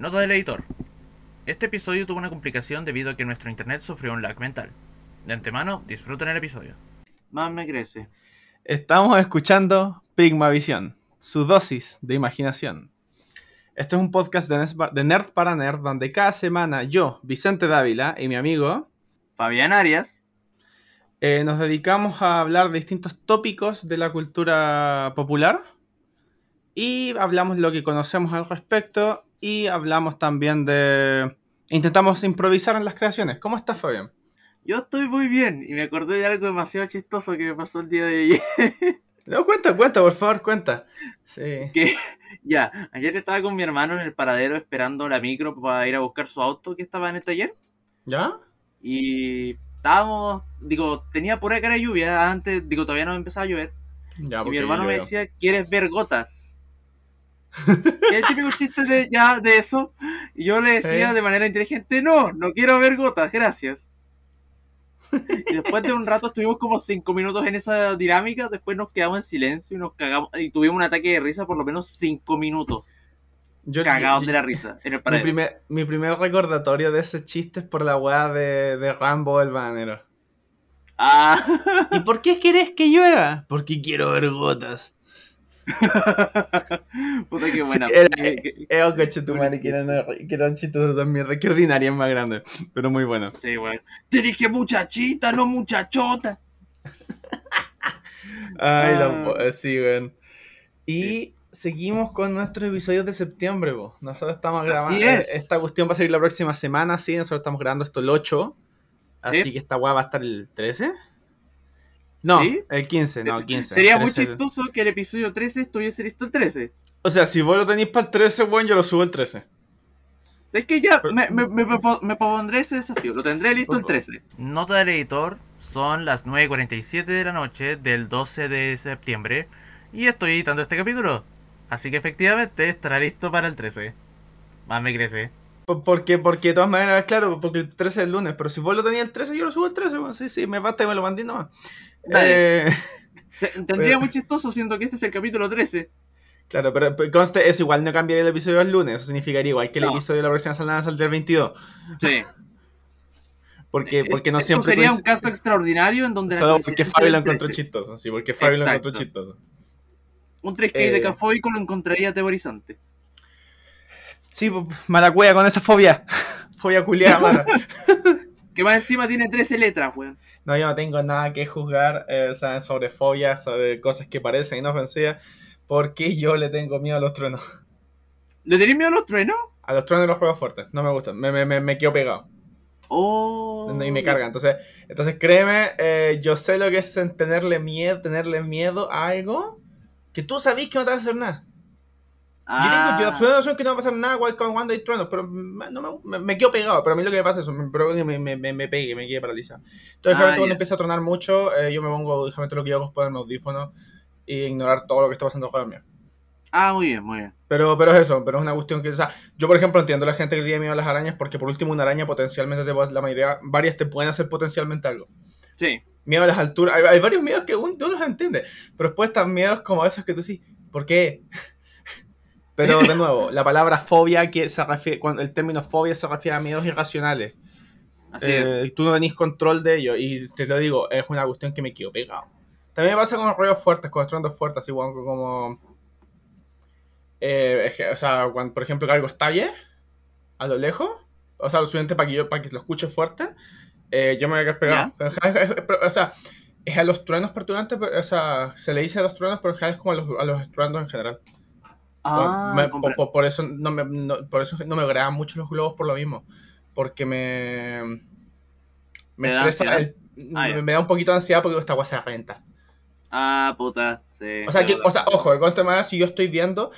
Nota del editor. Este episodio tuvo una complicación debido a que nuestro internet sufrió un lag mental. De antemano, disfruten el episodio. Más me crece. Estamos escuchando Pigmavisión, su dosis de imaginación. Este es un podcast de Nerd, para Nerd donde cada semana yo, Vicente Dávila y mi amigo Fabián Arias. eh, nos dedicamos a hablar de distintos tópicos de la cultura popular y hablamos lo que conocemos al respecto y hablamos también de... Intentamos improvisar en las creaciones. ¿Cómo estás, Fabián? Yo estoy muy bien y me acordé de algo demasiado chistoso que me pasó el día de ayer. No, cuenta, cuenta, por favor, cuenta. Sí. que ya, ayer estaba con mi hermano en el paradero esperando la micro para ir a buscar su auto que estaba en el taller ¿Ya? y estábamos, digo, tenía pura cara de lluvia antes, digo, todavía no empezaba a llover Ya, y mi hermano me decía, ¿quieres ver gotas? Y el típico chiste de, ya, de eso y yo le decía Sí. de manera inteligente, no, no quiero ver gotas, gracias. Y después de un rato estuvimos como cinco minutos en esa dinámica, después nos quedamos en silencio y nos cagamos y tuvimos un ataque de risa por lo menos cinco minutos, Yo- cagados yo- de la risa en el Mi primer, mi primer recordatorio de ese chiste es por la weá de, de Rambo el bananero. Ah, ¿Y por qué querés que llueva? Porque quiero ver gotas. puta que buena. Sí, era- Que- que- Eh, oh, coche tu madre, que eran, que eran chistes de mierda. Qué ordinaria es más grande. Pero muy bueno. Sí, bueno. Te dije muchachita, no muchachota. Ay, Ah. la eh, sí, weón. Y seguimos con nuestros episodios de septiembre, po. Nosotros estamos grabando. Es. eh, Esta cuestión va a salir la próxima semana, sí. Nosotros estamos grabando esto el 8. Así Sí. que esta weá va a estar el 13. No, ¿Sí? el 15, no, el 15. Sería muy 13. chistoso que el episodio 13 estuviese listo el 13. O sea, si vos lo tenéis para el 13, weón, yo lo subo el 13. ¿Sabes que ya? Pero- Me, me, me, me po- me propondré ese desafío. Lo tendré listo el 13. Nota del editor. Son las 9.47 de la noche del 12 de septiembre. Y estoy editando este capítulo. Así que efectivamente estará listo para el 13. Más me crece. Por- Porque, porque de todas maneras, claro, porque el 13 es el lunes, pero si vos lo tenías el 13, yo lo subo el 13, weón. Sí, sí, me basta y me lo mandé nomás. Eh, Tendría muy chistoso siendo que este es el capítulo 13. claro, pero, pero conste, eso igual no cambiaría el episodio el lunes, eso significaría igual que el No. episodio de la próxima semana saldría el 22. Sí. Porque, porque no Esto siempre sería un caso extraordinario en donde Solo porque Fabi lo del encontró 13. chistoso, sí, porque Fabi lo encontró chistoso. Un 3K Eh, de cafóico lo encontraría atemorizante. Sí, mala cueva con esa fobia. fobia culiada, mala. Que más encima tiene 13 letras, weón. No, yo no tengo nada que juzgar eh, o sea, sobre fobias, sobre cosas que parecen inofensivas, porque yo le tengo miedo a los truenos. ¿Le tenés miedo a los truenos? A los truenos de los juegos fuertes, no me gustan, me, me, me, me quedo pegado Oh. y me cargan. Entonces, entonces créeme, eh, yo sé lo que es en tenerle miedo, tenerle miedo a algo que tú sabés que no te va a hacer nada. Yo tengo yo absoluta noción que no va a pasar nada igual con cuando hay truenos, pero no me, me, me quedo pegado. Pero a mí lo que me pasa es eso, me me, me, me, pegue, me quede paralizado. Entonces, Ah, realmente cuando empieza a tronar mucho, eh, yo me pongo, realmente lo que yo hago es ponerme audífonos e ignorar todo lo que está pasando alrededor mío. ah, muy bien, muy bien. Pero, pero es eso, pero es una cuestión que, o sea, yo por ejemplo entiendo a la gente que tiene miedo a las arañas porque por último una araña potencialmente te puede, la mayoría, varias te pueden hacer potencialmente algo. Sí. Miedo a las alturas, hay, hay varios miedos que uno, uno los entiende, pero después están miedos como esos que tú sí, ¿por qué? Pero de nuevo, la palabra fobia, que se refiere, cuando el término fobia se refiere a miedos irracionales. Así es. Eh, y tú no tenés control de ello, y te lo digo, es una cuestión que me quedo pegado. También me pasa con los ruidos fuertes, con estruendos fuertes, así como... eh, es o sea, cuando, por ejemplo, que algo estalle a lo lejos, o sea, lo suficiente para que yo para que lo escuche fuerte, eh, yo me voy a quedar pegado. Es- pero, o sea, es a los truenos perturbantes, pero, o sea, se le dice a los truenos, pero en general es como a los, a los estruendos en general. Ah, Me- por, por- eso no me, no- por eso no me agradan mucho los globos por lo mismo. Porque me. Me ¿Te da estresa. ansiedad? el- Ah, me, me da un poquito de ansiedad porque esta weá se va a reventar. Ah, puta. Sí. O sea, es que, o sea, ojo, de cualquier manera, si yo estoy viendo.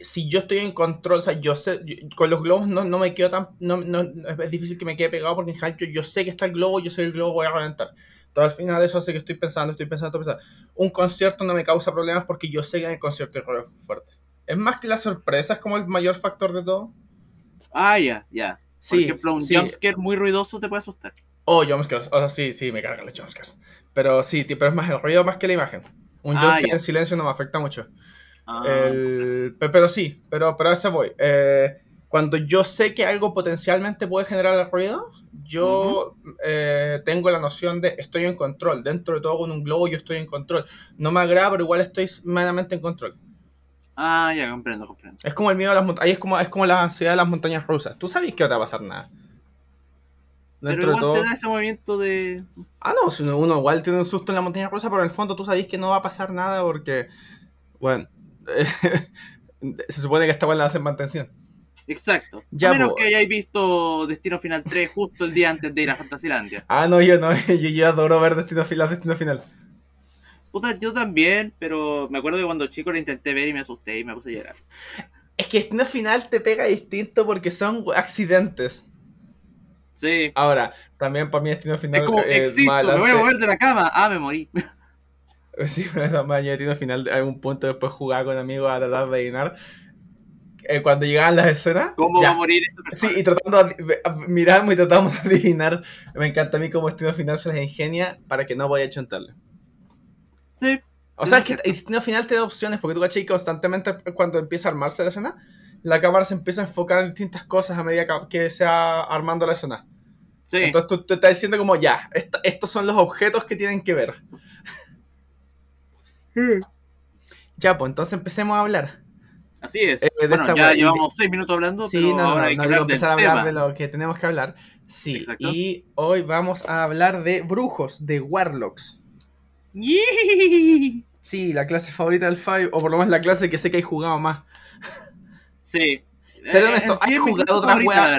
Si yo estoy en control, o sea, yo sé. yo- con los globos no, no me quedo tan. No, no- es difícil que me quede pegado porque en general yo, yo sé que está el globo, yo sé que el globo voy a reventar. Pero al final eso hace que estoy pensando, estoy pensando, estoy pensando. Un concierto no me causa problemas porque yo sé que en el concierto ruido fuerte. Es más que la sorpresa, es como el mayor factor de todo. Ah, ya, ya. Por Sí, ejemplo, un sí. jumpscare muy ruidoso te puede asustar. Oh, jumpscares. O sea, sí, sí, me cargan los jumpscares. Pero sí, pero es más el ruido más que la imagen. Un Ah, jumpscare ya. en silencio no me afecta mucho. Ah, El- pe- pero sí, pero, pero a ese voy. Eh, cuando yo sé que algo potencialmente puede generar ruido, yo eh, tengo la noción de estoy en control. Dentro de todo con un globo yo estoy en control. No me agrada, pero igual estoy meramente en control. Ah, ya, comprendo, comprendo. Es como el miedo a las montañas. Ahí es como, es como la ansiedad de las montañas rusas. Tú sabes que no te va a pasar nada. Dentro pero de igual todo. te da ese movimiento de... Ah, no, uno, igual tiene un susto en la montaña rusa, pero en el fondo tú sabes que no va a pasar nada porque. Bueno. se supone que esta igual la hacen mantención. Exacto. Ya, a menos po. que hayáis visto Destino Final 3 justo el día antes de ir a Fantasilandia. Ah, no, yo no. Yo, yo adoro ver Destino Final. Destino Final. Puta, yo también, pero me acuerdo que cuando chico lo intenté ver y me asusté y me puse a llorar. Es que Destino Final te pega distinto porque son accidentes. Sí. Ahora, también para mí Destino Final Es como, existo, más me voy a mover de la cama. Ah, me morí. Sí, allá de Destino Final, hay un punto después jugaba con amigos a tratar de adivinar. eh, cuando llegaban las escenas. ¿Cómo ya. va a morir esta Sí, y tratando de miramos y tratamos de adivinar. Me encanta a mí cómo Destino Final se las ingenia para que no vaya a chuntarle. Sí. O sea, es que Destino Final te da opciones, porque tú que constantemente cuando empieza a armarse la escena, la cámara se empieza a enfocar en distintas cosas a medida que- se va armando la escena. Sí. Entonces tú te estás diciendo como, ya, estos son los objetos que tienen que ver. Ya, pues entonces empecemos a hablar. Así es. Eh, bueno, esta ya llevamos seis minutos hablando, Sí, pero no, ahora no, hay que hablar empezar a hablar tema. de lo que tenemos que hablar. Sí, Exacto. y hoy vamos a hablar de brujos, de warlocks. ¡Yee! Sí, la clase favorita del Five, o por lo menos la clase que sé que hay jugado más. Sí. Ser Eh, honesto, en sí ¿has es mi jugado clase otras weas?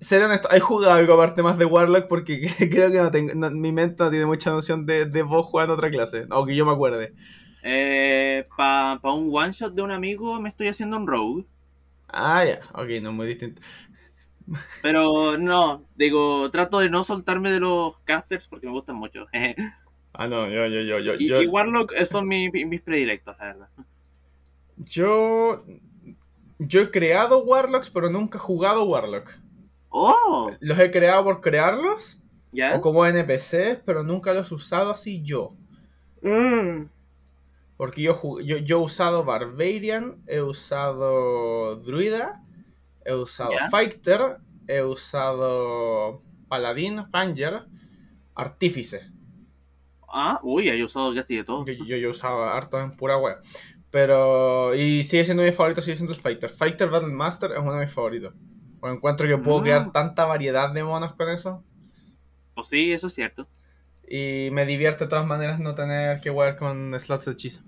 Ser honesto, ¿hay jugado algo aparte más de Warlock? Porque creo que no tengo, no- mi mente no tiene mucha noción de, de vos jugando otra clase, o que yo me acuerde. Eh, Para un one shot de un amigo me estoy haciendo un rogue. Ah, ya, ok, no, muy distinto. Pero no, digo, trato de no soltarme de los casters porque me gustan mucho. Ah, no, yo, yo, yo, yo, y, yo, y Warlock son mi- mi- mis predilectos, la verdad. yo, yo he creado Warlocks, pero nunca he jugado Warlock. ¡Oh! Los he creado por crearlos, ¿Ya? o como NPCs, pero nunca los he usado así yo. Mm. Porque yo, yo, yo he usado Barbarian, he usado Druida, he usado Ya. Fighter, he usado Paladín, Ranger, Artífice. Ah, uy, he usado casi de todo. Yo, yo, yo usaba harto en pura web. Pero. Y sigue siendo mi favorito, sigue siendo el Fighter. Fighter Battle Master es uno de mis favoritos. O encuentro que puedo crear tanta variedad de monos con eso. Pues sí, eso es cierto. Y me divierte de todas maneras no tener que jugar con slots de hechizo.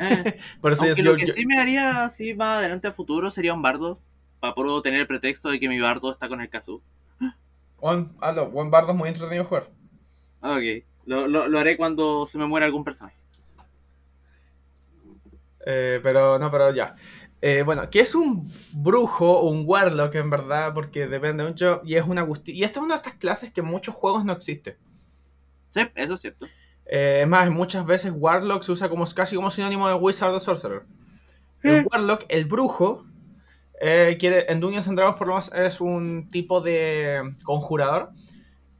Eh, Por eso yo, lo que yo- sí me haría así más adelante a futuro sería un bardo. Para poder tener el pretexto de que mi bardo está con el Kazoo. Hazlo, Juan Bardo es muy entretenido jugar. Ok, lo, lo, lo haré cuando se me muera algún personaje. Eh, pero no, pero ya. Eh, bueno, ¿qué es un brujo o un warlock en verdad? Porque depende mucho. Y es una Y esta es una de estas clases que en muchos juegos no existe. Sí, eso es cierto. Eh, es más, muchas veces warlock se usa como casi como sinónimo de wizard o sorcerer. El Mm. warlock, el brujo, eh, quiere, en Dungeons and Dragons por lo menos es un tipo de conjurador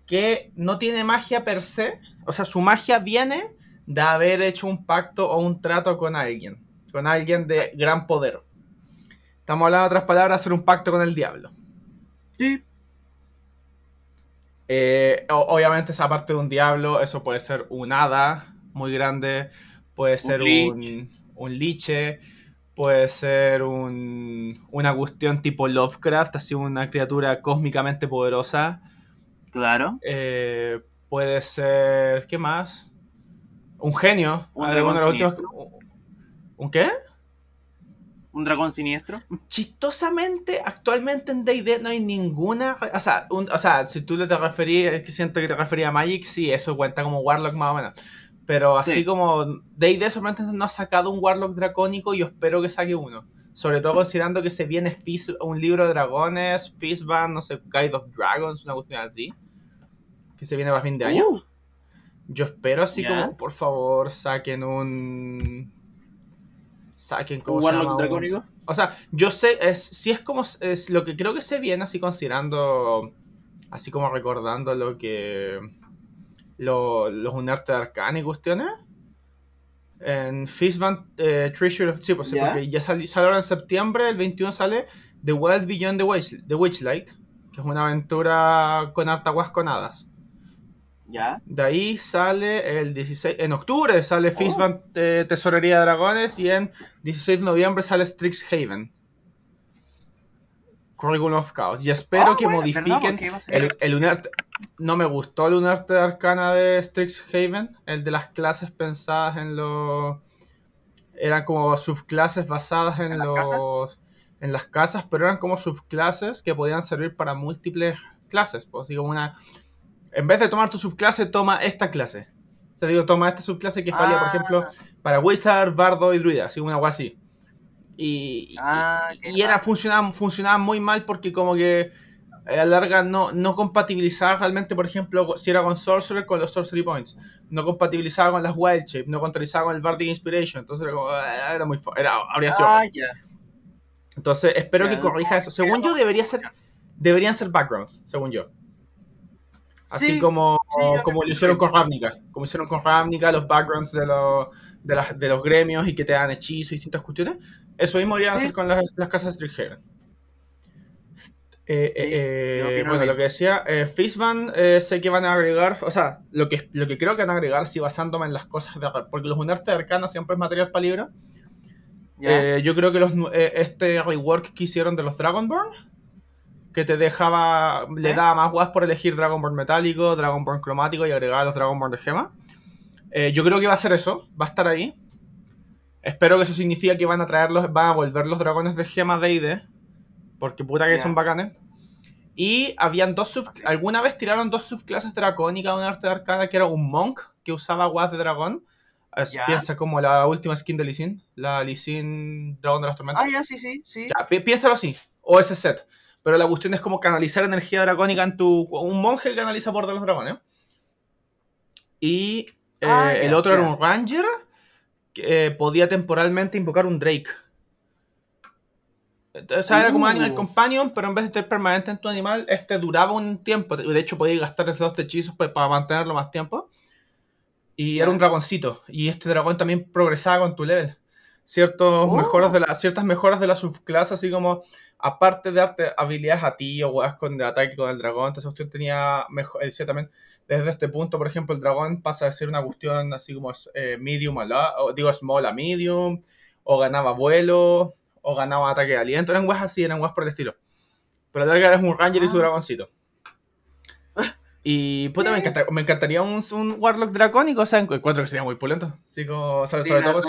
que no tiene magia per se. O sea, su magia viene de haber hecho un pacto o un trato con alguien. Con alguien de gran poder. Estamos hablando de otras palabras, hacer un pacto con el diablo. Sí, Eh, obviamente esa parte de un diablo, eso puede ser un hada muy grande, puede ser lich. un, un liche, puede ser un, una cuestión tipo Lovecraft, así una criatura cósmicamente poderosa. claro. Eh, puede ser, ¿qué más? Un genio. Un dragón últimos- ¿Un qué? Un dragón siniestro. Chistosamente, actualmente en D&D no hay ninguna... O sea, un- o sea, si tú le te referías, es que siento que te refería a Magic, sí, eso cuenta como Warlock más o menos. Pero así Sí. como D&D solamente no ha sacado un Warlock dracónico y yo espero que saque uno. Sobre todo considerando que se viene Fizz- un libro de dragones, Fistband, no sé, Guide of Dragons, una cuestión así. Que se viene para fin de año. Uh, Yo espero así como, por favor, saquen un... Saquen como un Warlock dracónico. o sea, yo sé, es, si es como, es lo que creo que se viene así considerando, así como recordando lo que, lo- los Unarte de Arcana y cuestiones. En Fistband eh, Treasure of, sí, pues ¿Ya? porque ya sali- salió ahora en septiembre, el 21 sale The Wild Beyond the, Witch, the Witchlight, que es una aventura con harta con hadas. ¿Ya? De ahí sale el 16, en octubre sale Oh. Fistband eh, Tesorería de Dragones y en 16 de noviembre sale Strixhaven. Curriculum of Chaos. Y espero Ah, que modifiquen el, el Unarte. No me gustó el Unarte de Arcana de Strixhaven, el de las clases pensadas en los. Eran como subclases basadas en, ¿En los. En las casas, pero eran como subclases que podían servir para múltiples clases. Pues, así como una. En vez de tomar tu subclase, toma esta clase. O sea, digo, toma esta subclase que es válida, por Ah. ejemplo, para Wizard, Bardo y Druida, así una así. Y, y- Ah, y- era, funcionaba, funcionaba muy mal porque como que eh, a la larga no, no compatibilizaba realmente, por ejemplo, si era con Sorcerer, con los Sorcery Points. No compatibilizaba con las Wild Shape, no compatibilizaba con el Bardic Inspiration. Entonces era como, ah, era muy... Era, habría sido... Ah. Entonces espero que corrija no, eso. Según yo debería ser... Deberían ser backgrounds, según yo. Así Sí, como, sí, como lo hicieron con Ravnica. Como hicieron con Ravnica, los backgrounds de los, de, las- de los gremios y que te dan hechizos y distintas cuestiones. Eso mismo deberían Sí. hacer con las, las casas Strixhaven. Eh, eh, Sí, eh, bueno, lo que decía, eh, Fistband eh, sé que van a agregar, o sea, lo que, lo que creo que van a agregar, si basándome en las cosas de porque los unarte de arcana siempre es material para libro. Yo creo que los, este rework que hicieron de los Dragonborn, que te dejaba, le ¿Eh? daba más guas por elegir Dragonborn metálico, Dragonborn cromático y agregar los Dragonborn de gema. Eh, yo creo que va a ser eso, va a estar ahí. Espero que eso significa que van a traerlos, van a volver los dragones de gema de ID, porque puta que son bacanes. Y habían dos sub, alguna vez tiraron dos subclases dracónicas de un arte de arcana que era un monk que usaba guas de dragón. Piensa como la última skin de Lee Sin, la Lee Sin Dragón de las Tormentas. Ah, ya, sí, sí, sí. Ya, pi- piénsalo así, o ese set. Pero la cuestión es como canalizar energía dracónica en tu. Un monje que canaliza por de los dragones. Y eh, Ah, el otro era un ranger que eh, podía temporalmente invocar un drake. Entonces era como Uh. Animal Companion, pero en vez de estar permanente en tu animal, este duraba un tiempo. De hecho, podías gastar esos dos hechizos pues, para mantenerlo más tiempo. Y era un dragoncito. Y este dragón también progresaba con tu level. Ciertos Oh. mejoras de la, ciertas mejoras de la subclase, así como aparte de darte habilidades a ti o weas con de ataque con el dragón, entonces usted tenía mejor, decía también, desde este punto, por ejemplo, el dragón pasa a ser una cuestión así como eh, medium a la, o digo small a medium, o ganaba vuelo, o ganaba ataque de aliento, eran weas así, eran weas por el estilo. Pero a la larga eres un ranger y su Ah. dragoncito. Y puta, me, encanta- me encantaría un, un Warlock dracónico, o sea, encuentro que sería muy pulento. Así como, sobre la todo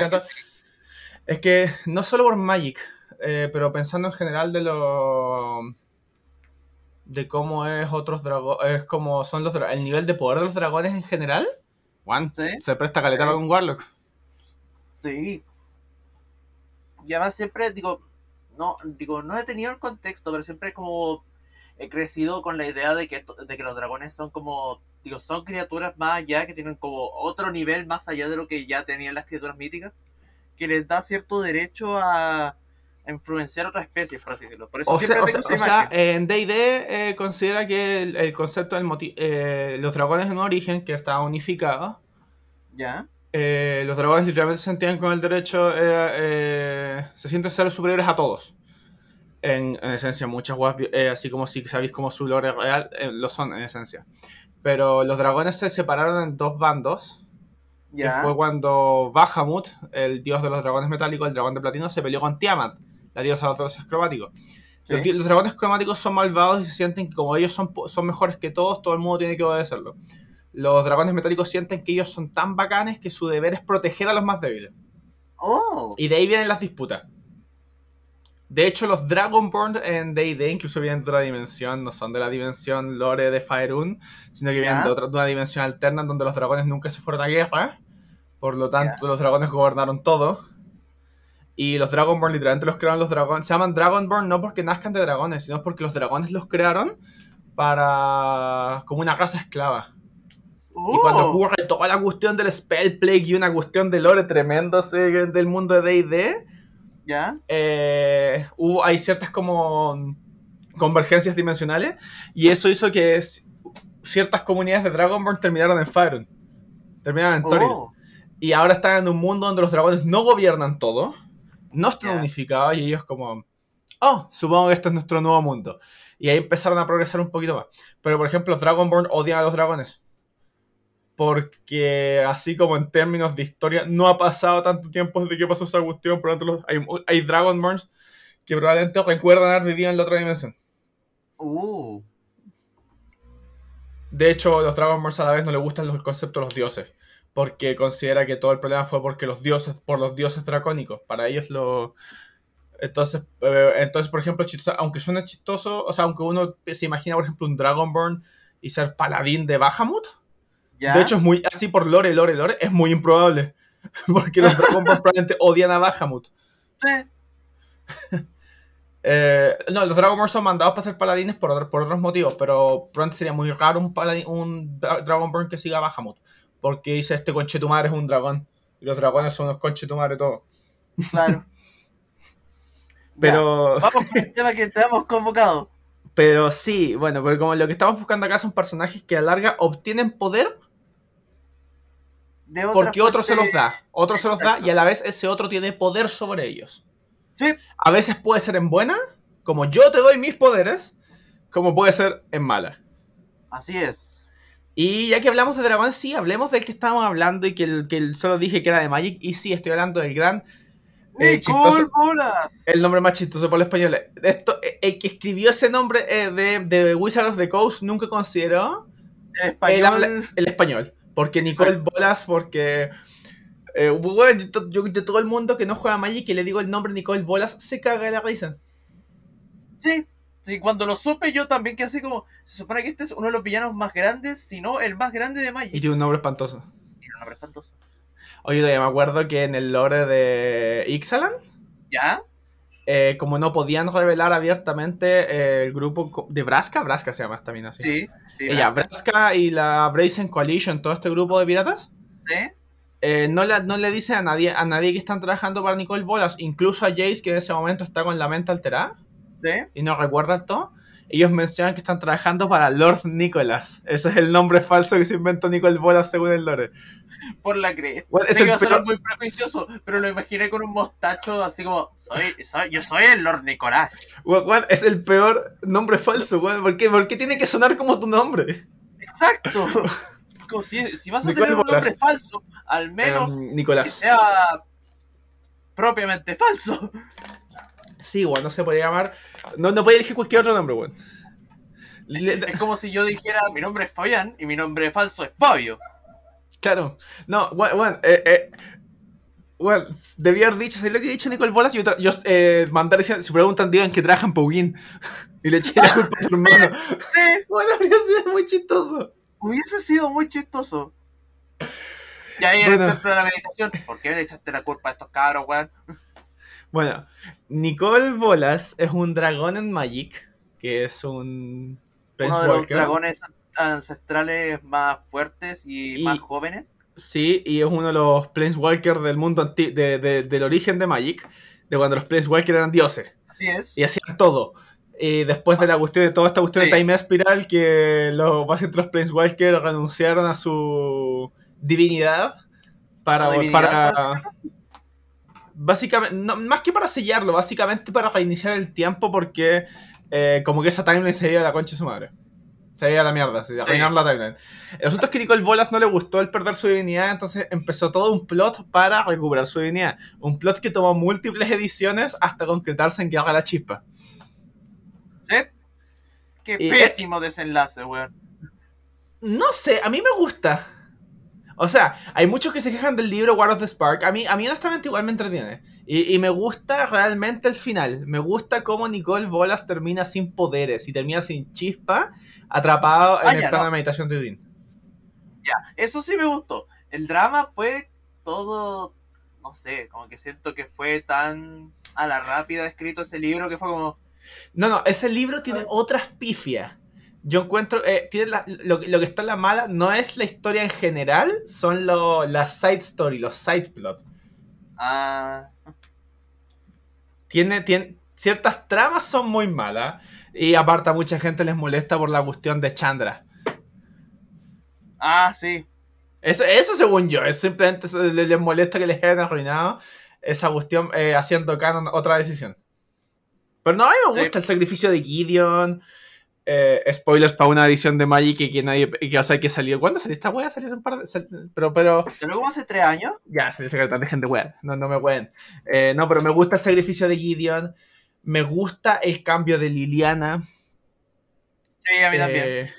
es que no solo por Magic, eh, pero pensando en general de lo. de cómo es otros dragones. Es como son los el nivel de poder de los dragones en general. Juan, Sí. se presta caleta Sí. para un Warlock. Sí. Y además siempre, digo, no, digo, no he tenido el contexto, pero siempre como he crecido con la idea de que, esto- de que los dragones son como, digo, son criaturas más allá, que tienen como otro nivel más allá de lo que ya tenían las criaturas míticas, que les da cierto derecho a, influenciar otras especies, por así decirlo. Por eso O siempre sea, o sea- sea, en D&D eh, considera que el, el concepto del moti- eh, los dragones en origen, que está unificado, ¿Ya? eh, los dragones literalmente se sentían con el derecho, eh, eh, se sienten ser superiores a todos. En, en esencia, muchas guas, así como si sabéis cómo su lore real, lo son en esencia. Pero los dragones se separaron en dos bandos, que fue cuando Bahamut, el dios de los dragones metálicos, el dragón de platino, se peleó con Tiamat, la diosa de los dioses cromáticos. Los, Sí. di- los dragones cromáticos son malvados y se sienten que como ellos son, son mejores que todos, todo el mundo tiene que obedecerlo. Los dragones metálicos sienten que ellos son tan bacanes que su deber es proteger a los más débiles. Oh, Y de ahí vienen las disputas. De hecho, los Dragonborn en D&D incluso vienen de otra dimensión, no son de la dimensión lore de Faerun, sino que vienen de, otra, de una dimensión alterna en donde los dragones nunca se fueron a guerra. Por lo tanto, los dragones gobernaron todo. Y los Dragonborn literalmente los crearon los dragones. Se llaman Dragonborn no porque nazcan de dragones, sino porque los dragones los crearon para... como una raza esclava. Y cuando Oh. ocurre toda la cuestión del Spell Plague y una cuestión de lore tremendo del mundo de D&D, ¿Ya? eh, hubo, hay ciertas como convergencias dimensionales y eso hizo que ciertas comunidades de Dragonborn terminaron en Faerun. Terminaron en Toril. Oh, Y ahora están en un mundo donde los dragones no gobiernan todo, no están unificados y ellos como oh, supongo que este es nuestro nuevo mundo. Y ahí empezaron a progresar un poquito más. Pero, por ejemplo, Dragonborn odian a los dragones. Porque, así como en términos de historia, no ha pasado tanto tiempo desde que pasó esa cuestión. Por lo tanto, hay, hay Dragonborns que probablemente recuerdan haber vivido en la otra dimensión. Uh. De hecho, los Dragonborns a la vez no les gustan los conceptos de los dioses. Porque considera que todo el problema fue porque los dioses, por los dioses dracónicos. Para ellos lo. Entonces, eh, entonces por ejemplo, chistoso- aunque suene chistoso, o sea, aunque uno se imagina, por ejemplo, un Dragonborn y ser paladín de Bahamut, ¿Ya? de hecho es muy así por lore, lore, lore, es muy improbable. Porque los Dragonborn probablemente odian a Bahamut. Sí. Eh, no, los Dragonborn son mandados para ser paladines por, otro- por otros motivos, pero probablemente sería muy raro un, paladín, un Dra- Dragonborn que siga a Bahamut. Porque dice este conchetumare es un dragón. Y los dragones son unos conchetumare todos. Claro. Pero, Ya, Vamos con el tema que te hemos convocado. pero sí, bueno, porque como lo que estamos buscando acá son personajes que a la larga obtienen poder De porque otro se los da. Otro se los da y a la vez ese otro tiene poder sobre ellos. Sí. A veces puede ser en buena, como yo te doy mis poderes, como puede ser en mala. Así es. Y ya que hablamos de dragón, sí, hablemos del que estábamos hablando y que, el, que el- solo dije que era de Magic. Y sí, estoy hablando del gran, Eh, ¡Nicole chistoso. Bolas! el nombre más chistoso por el español. Esto, eh, el que escribió ese nombre eh, de, de Wizard of the Coast nunca consideró el, español. el español. Porque Nicole Exacto. Bolas, porque. eh, bueno, yo, yo- yo- todo el mundo que no juega Magic y le digo el nombre Nicole Bolas se caga de la risa. Sí. Sí, cuando lo supe yo también que así como. Se supone que este es uno de los villanos más grandes, si no el más grande de Y Magic. tiene un nombre espantoso. Tiene un nombre espantoso. Oye, todavía me acuerdo que en el lore de Ixalan. ¿Ya? eh, como no podían revelar abiertamente eh, el grupo de Braska, Braska se llama también así. Sí. Sí. Ella. Braska y la Brazen Coalition, todo este grupo de piratas, Sí. eh, no, la- no le dicen a nadie, a nadie que están trabajando para Nicole Bolas, incluso a Jace, que en ese momento está con la mente alterada Sí. y no recuerda el todo. Ellos mencionan que están trabajando para Lord Nicholas. Ese es el nombre falso que se inventó Nicole Bolas según el lore. Por la cresta. Bueno, es el va a sonar peor- muy prejuicioso, pero lo imaginé con un mostacho así como. Soy, soy- yo soy el Lord Nicolás. Es el peor nombre falso. ¿Por qué? ¿Por qué tiene que sonar como tu nombre? Exacto. Como si, si vas a Nicole tener un Bolas. nombre falso, al menos Em, que sea propiamente falso. Sí, weón, no se puede llamar. No, no puede elegir cualquier otro nombre, weón. Es como si yo dijera mi nombre es Fabián y mi nombre falso es Fabio. claro. No, weón, weón, eh, eh, weón, debía haber dicho, ¿sabes lo que he dicho Nicole Bolas? Yo, yo eh, mandar si preguntan, digan que trabajan Pugin. Y le eché la culpa a tu hermano. Sí, Bueno, habría sido muy chistoso. hubiese sido muy chistoso. Y ahí Bueno. dentro de la meditación, ¿por qué le echaste la culpa a estos cabros, weón? Bueno, Nicole Bolas es un dragón en Magic, que es un Uno de los dragones ancestrales más fuertes y, Y- más jóvenes. Sí, y es uno de los Planeswalkers del mundo anti de- de- del origen de Magic, de cuando los Planeswalkers eran dioses Así es. y hacían todo. Y después de la cuestión de toda esta cuestión Sí. de Time Spiral, que los básicamente los Planeswalkers renunciaron a su divinidad para, Su divinidad, para básicamente, no, más que para sellarlo, básicamente para reiniciar el tiempo porque eh, como que esa timeline se iba a la concha de su madre. Se iba a la mierda, se iba a Sí. arruinar la timeline. El asunto es que Nicole Bolas no le gustó el perder su divinidad, entonces empezó todo un plot para recuperar su divinidad. Un plot que tomó múltiples ediciones hasta concretarse en que haga la chispa. ¿Sí? Qué Y- pésimo desenlace, weón. No sé, a mí me gusta. O sea, hay muchos que se quejan del libro War of the Spark. A mí, a mí honestamente igual me entretiene. Y, y me gusta realmente el final. Me gusta cómo Nicole Bolas termina sin poderes y termina sin chispa, atrapado en Ah, el ya, plano no. de meditación de Udin. Ya, eso sí me gustó. El drama fue todo, no sé, como que siento que fue tan a la rápida escrito ese libro que fue como, No, no, ese libro tiene otras pifias. Yo encuentro, eh, tiene la- lo, lo que está en la mala no es la historia en general, son lo- las side story, los side plots. ah, tiene, tiene ciertas tramas son muy malas y aparte a mucha gente les molesta por la cuestión de Chandra. ah, sí, Eso, eso según yo, es simplemente les molesta que les hayan arruinado esa cuestión eh, haciendo canon otra decisión. Pero no, a mí me Sí. gusta el sacrificio de Gideon. Eh, spoilers para una edición de Magic que, que nadie. Que, o sea, que salió. ¿Cuándo salió esta wea? Salió hace un par de. Pero, pero. Pero como hace tres años. Ya, se dice que dejen de wear. No, no me ween. Eh, no, pero me gusta el sacrificio de Gideon. Me gusta el cambio de Liliana. Sí, a mí también. Eh,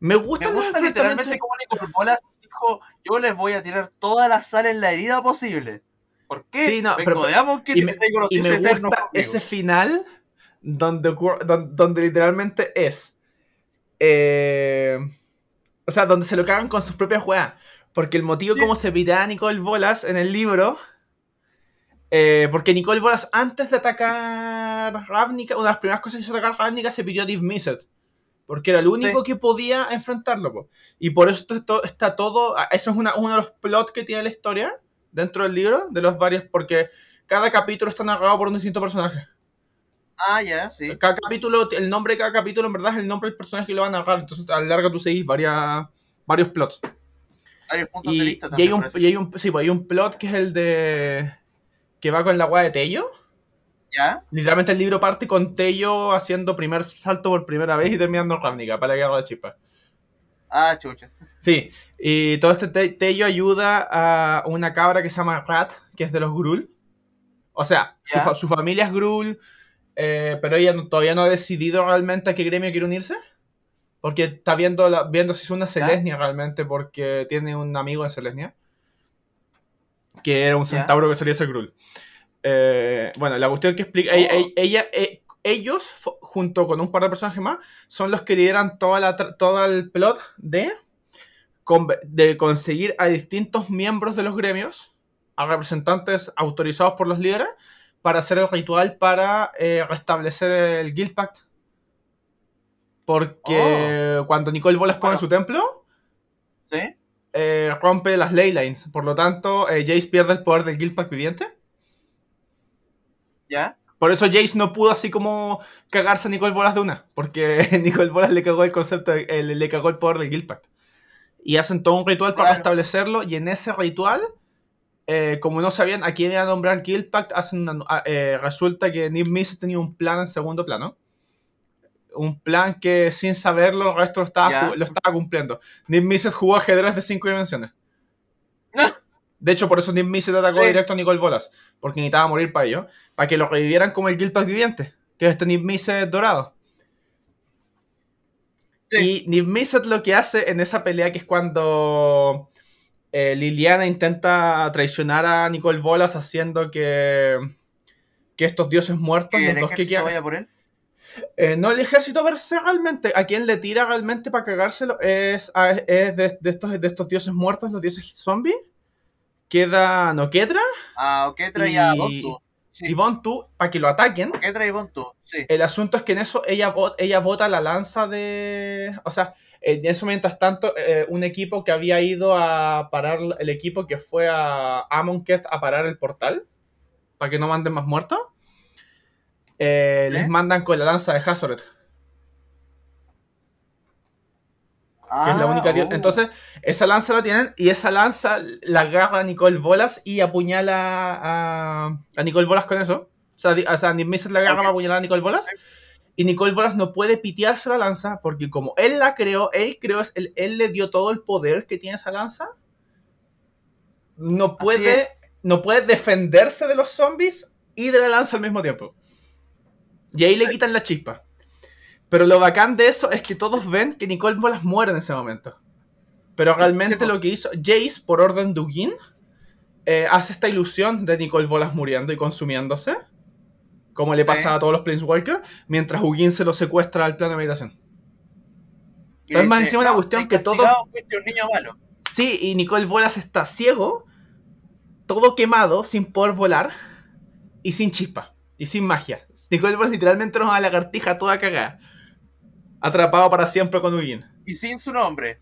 me gusta, Me gusta literalmente Bolas dijo, yo les voy a tirar toda la sal en la herida posible. ¿Por qué? Sí, no, pero- Veamos que y me- Y gusta ese final donde, donde, literalmente es. eh, o sea, donde se lo cagan con sus propias juegas. Porque el motivo Sí. como se pide a Nicole Bolas en el libro. eh, porque Nicole Bolas, antes de atacar Ravnica, una de las primeras cosas que hizo atacar Ravnica se pidió a Dismissed. Porque era el único que podía enfrentarlo. po. Y por eso esto- está todo. Eso es una- uno de los plots que tiene la historia dentro del libro, de los varios. Porque cada capítulo está narrado por un distinto personaje. Ah, ya, sí. Cada capítulo, el nombre de cada capítulo en verdad es el nombre del personaje que lo va a narrar. Entonces a la larga tú seguís varias, varios plots. Varios puntos de Y, vista y hay también, un, y hay un, sí, pues hay un plot que es el de. que va con la weá de Tello. ¿Ya? Literalmente el libro parte con Tello haciendo primer salto por primera vez y terminando en Ravnica para que haga la chispa. Ah, chucha. Sí, y todo este te- Tello ayuda a una cabra que se llama Rat, que es de los Grul. O sea, su, fa- su familia es Grul, eh, pero ella no- todavía no ha decidido realmente a qué gremio quiere unirse. Porque está viendo, la- viendo si es una Celestia realmente, porque tiene un amigo en Celestia. Que era un centauro que solía ser Grul. Eh, bueno, la cuestión que explica. ella- Oh. ella- eh, ellos, junto con un par de personajes más, son los que lideran toda la, todo el plot de, de conseguir a distintos miembros de los gremios, a representantes autorizados por los líderes, para hacer el ritual para eh, restablecer el Guild Pact. Porque cuando Nicole Bolas pone Bueno. su templo, ¿Sí? eh, rompe las ley lines. Por lo tanto, eh, Jace pierde el poder del Guild Pact viviente. ¿Ya? Por eso Jace no pudo así como cagarse a Nicole Bolas de una. Porque Nicole Bolas le cagó el concepto, de- le cagó el poder del Guild Pact. Y hacen todo un ritual para Claro. restablecerlo. Y en ese ritual, eh, como no sabían a quién iba a nombrar Guild Pact, hacen una- ah, eh, resulta que Nick Miss tenía un plan en segundo plano. Un plan que sin saberlo el resto lo estaba, lo cumpliendo. Nick Mises jugó ajedrez de cinco dimensiones. De hecho, por eso Nick Mises atacó Sí. directo a Nicole Bolas. Porque necesitaba morir para ello. Para que lo revivieran como el Guild Pact viviente. Que es este Nick Mises dorado. Sí. Y Nick Mises lo que hace en esa pelea, que es cuando eh, Liliana intenta traicionar a Nicole Bolas haciendo que, que estos dioses muertos, ¿Que los dos que quedan, vaya por él? eh, no, el ejército per se realmente, a quien le tira realmente para cagárselo es, a- es de, de estos, de estos dioses muertos, los dioses zombies. Queda Noketra Ah, ok, traía Y- Bontu. Sí. y Bontu para que lo ataquen. ¿Qué trae Bontu? Sí. El asunto es que en eso ella, ella bota la lanza de... O sea, en eso mientras tanto, eh, un equipo que había ido a parar, el equipo que fue a Amonketh a parar el portal, para que no manden más muertos, eh, les mandan con la lanza de Hazoret. que es la Ah, única dio- oh. Entonces, esa lanza la tienen y esa lanza la agarra a Nicole Bolas y apuñala a, a Nicole Bolas con eso. O sea, o sea Nick la agarra para apuñalar a Nicole Bolas. Y Nicole Bolas no puede pitearse la lanza porque como él la creó, él creó, él, él le dio todo el poder que tiene esa lanza. No puede, no puede defenderse de los zombies y de la lanza al mismo tiempo. Y ahí le quitan la chispa. Pero lo bacán de eso es que todos ven que Nicole Bolas muere en ese momento. Pero realmente lo que hizo Jace, por orden de Ugin, eh, hace esta ilusión de Nicole Bolas muriendo y consumiéndose. Como le Sí. pasa a todos los Planeswalkers, mientras Ugin se lo secuestra al plano de meditación. Entonces, más encima una "No, cuestión que todo- castigado, fuiste un niño malo. Sí, y Nicole Bolas está ciego, todo quemado, sin poder volar y sin chispa y sin magia. Nicole Bolas literalmente nos da la lagartija toda cagada. Atrapado para siempre con Ugin. Y sin su nombre.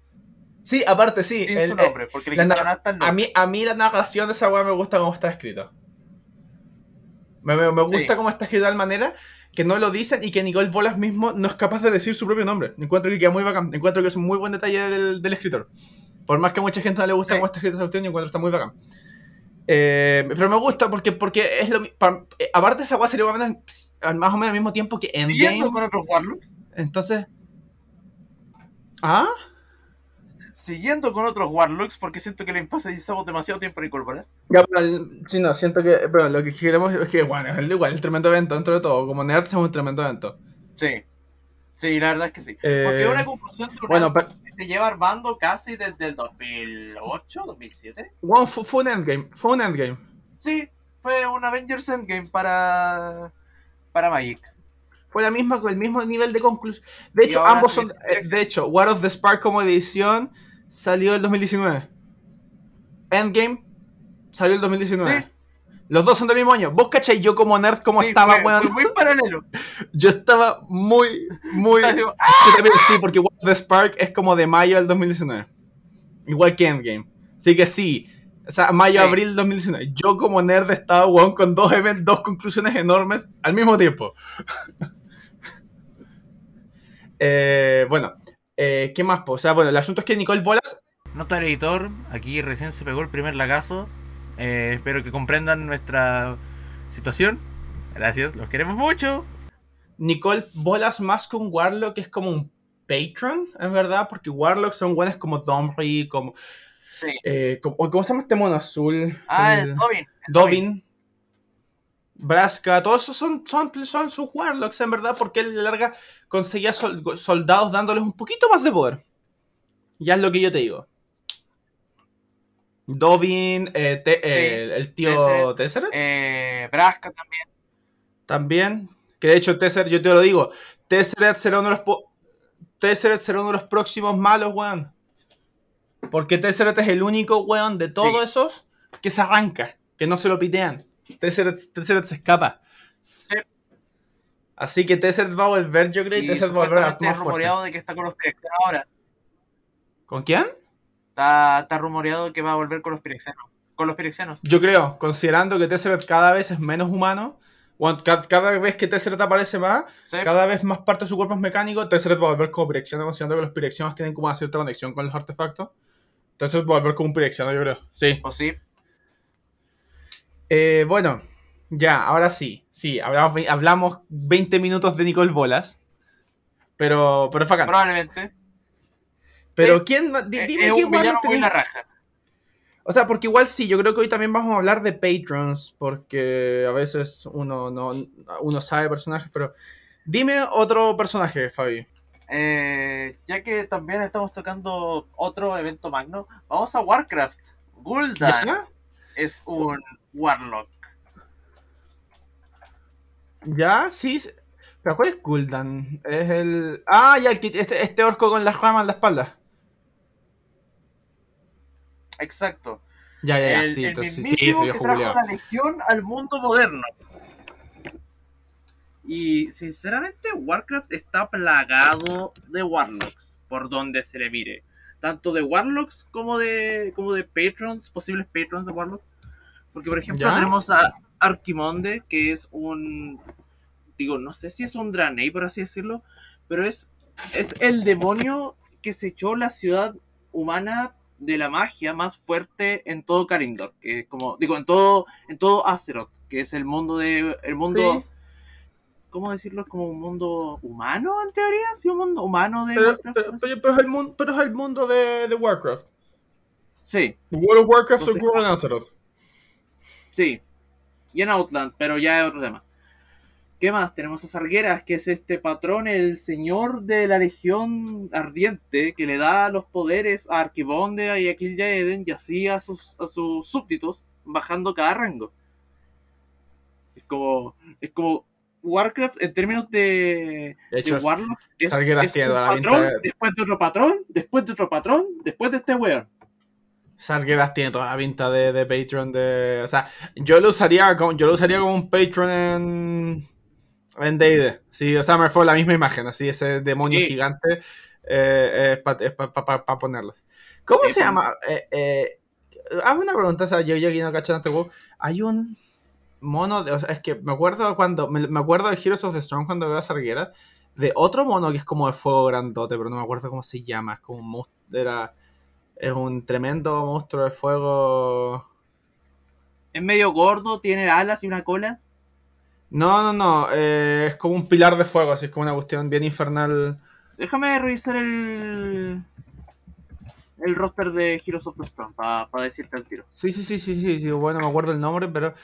Sí, aparte sí. Sin el- su nombre. Porque le la hasta el a, nombre. mí, a mí la narración de esa weá me gusta cómo está escrito. Me, me- me gusta Sí. cómo está escrito de tal manera que no lo dicen y que Nicole Bolas mismo no es capaz de decir su propio nombre. Encuentro que queda muy bacán. Encuentro que es un muy buen detalle del, del escritor. Por más que a mucha gente no le gusta Sí. cómo está escrito esa cuestión, yo encuentro que está muy bacán. Eh, pero me gusta porque, porque es lo mi- pa- eh, Aparte, esa weá salió más o menos- más o menos al mismo tiempo que Endgame. con otros Warlocks. Entonces. ¿Ah? Siguiendo con otros Warlocks, porque siento que le pasamos demasiado tiempo en Incorporas. Ya, pero, sí, no, siento que. Pero lo que queremos es que, bueno, es el- igual, el tremendo evento dentro de todo. Como Nerds es un tremendo evento. Sí. Sí, la verdad es que sí. Eh, Porque es una conclusión bueno, pero, que se lleva armando casi desde el 2008, 2007. bueno, fu- fue un endgame. Fue un endgame. Sí, fue un Avengers Endgame para, para Magic. Fue la misma con el mismo nivel de conclusión. De hecho, ambos sí, son. de hecho, War of the Spark como edición salió el 2019. Endgame salió el 2019. Sí. Los dos son del mismo año. Vos cachai yo como nerd cómo Sí, estaba, fue, muy paralelo. Yo estaba muy, muy. Como, Yo también, sí, porque the Spark es como de mayo del 2019. Igual que Endgame. Así que sí. O sea, mayo, Sí. abril del 2019. Yo como nerd estaba, weón, con dos, event- dos conclusiones enormes al mismo tiempo. Eh, bueno, eh, ¿qué más? po? O sea, bueno, el asunto es que Nicole Bolas Nota del editor, aquí recién se pegó el primer lagazo. Eh, espero que comprendan nuestra situación. Gracias, los queremos mucho. Nicole Bolas más que un Warlock es como un patron, en verdad, porque Warlocks son buenos como Domri, como, Sí. eh, como- ¿Cómo se llama este mono azul? Ah, El- el Dobin. el Dobin, Braska, todos esos son, son, son sus Warlocks, en verdad, porque él larga conseguía sol- soldados dándoles un poquito más de poder. Ya es lo que yo te digo. Dobin, eh, te- eh, Sí, el tío. Tesseract, Eh, Braska también. también. Que de hecho, Tesseract, yo te lo digo, Tesseract será uno de los, Tesseract será uno de los próximos malos, weón. Porque Tesseract es el único, weón, de todos Sí. esos que se arranca, que no se lo pitean. Tesseract se escapa. Sí. Así que Tesseract va a volver, yo creo, y, Tesseract va a volver a fuerte. rumoreado de que está con los Pirexianos ahora. ¿Con quién? Está, está rumoreado que va a volver con los Pirexianos. Con los Pirexianos. Yo creo, considerando que Tesseract cada vez es menos humano, cada vez que Tesseract aparece más, Sí. cada vez más parte de su cuerpo es mecánico, Tesseract va a volver como Pirexiano, considerando que los Pirexianos tienen como una cierta conexión con los artefactos. Tesseract va a volver como un Pirexiano, yo creo. Sí. O sí. Eh, bueno, ya, ahora sí. Sí, hablamos, hablamos 20 minutos de Nicole Bolas. Pero, pero es. Probablemente. Pero sí. ¿quién? Eh, dime un villano muy la raja. O sea, porque igual sí, yo creo que hoy también vamos a hablar de patrons, porque a veces uno no uno sabe personajes, pero dime otro personaje, Fabi. Eh, ya que también estamos tocando otro evento magno, vamos a Warcraft. Gul'dan ¿Ya? es un Warlock. ¿Ya? Sí. ¿Pero cuál es Gul'dan? Es el... Ah, ya, el este, este orco con las ramas en la espalda. Exacto. Ya, ya, ya, el, sí, el entonces sí, que trajo la legión al mundo moderno. Y sinceramente Warcraft está plagado de Warlocks, por donde se le mire. Tanto de Warlocks como de como de Patrons, posibles Patrons de Warlocks. Porque por ejemplo ¿Ya? tenemos a Arquimonde, que es un... Digo, no sé si es un Draenei, por así decirlo, pero es, es el demonio que se echó la ciudad humana de la magia más fuerte en todo Kalimdor, que es como, digo, en todo, en todo Azeroth, que es el mundo de, el mundo, Sí. ¿cómo decirlo? Como un mundo humano, en teoría, sí, un mundo humano de Pero, Warcraft. pero, pero- pero es el mundo, pero es el mundo de, de Warcraft. Sí, World of Warcraft Entonces- ocurre en Azeroth. Sí, y en Outland, pero ya es otro tema. ¿Qué más? Tenemos a Sargueras, que es este patrón, el señor de la Legión Ardiente, que le da los poderes a Arquibonde y a Kill Jaeden y así a sus, a sus súbditos, bajando cada rango. Es como, es como Warcraft en términos de, De hecho, de Warlock. Es, es un patrón, de- después de otro patrón, después de otro patrón, después de este weón. Sargeras tiene toda la pinta de, de Patreon de. O sea, yo lo usaría como, yo lo usaría como un Patreon en. En D&D. Sí, o sea, me fue la misma imagen, así, ese demonio Sí. gigante eh, es para ponerlos. ¿Cómo Sí, se pa- llama? Eh, eh, hazme una pregunta, o sea, yo, yo aquí no cacho en este juego. Hay un mono, de, o sea, es que me acuerdo cuando, me, me acuerdo de Heroes of the Storm cuando veo a Sargeras, de otro mono que es como de fuego grandote, pero no me acuerdo cómo se llama, es como un monstruo, era, es un tremendo monstruo de fuego. Es medio gordo, tiene alas y una cola. No, no, no. eh, es como un pilar de fuego, así es como una cuestión bien infernal. Déjame revisar el. El roster de Heroes of the Storm para decirte el tiro. Sí, sí, sí, sí, sí, sí, bueno, me acuerdo el nombre, pero.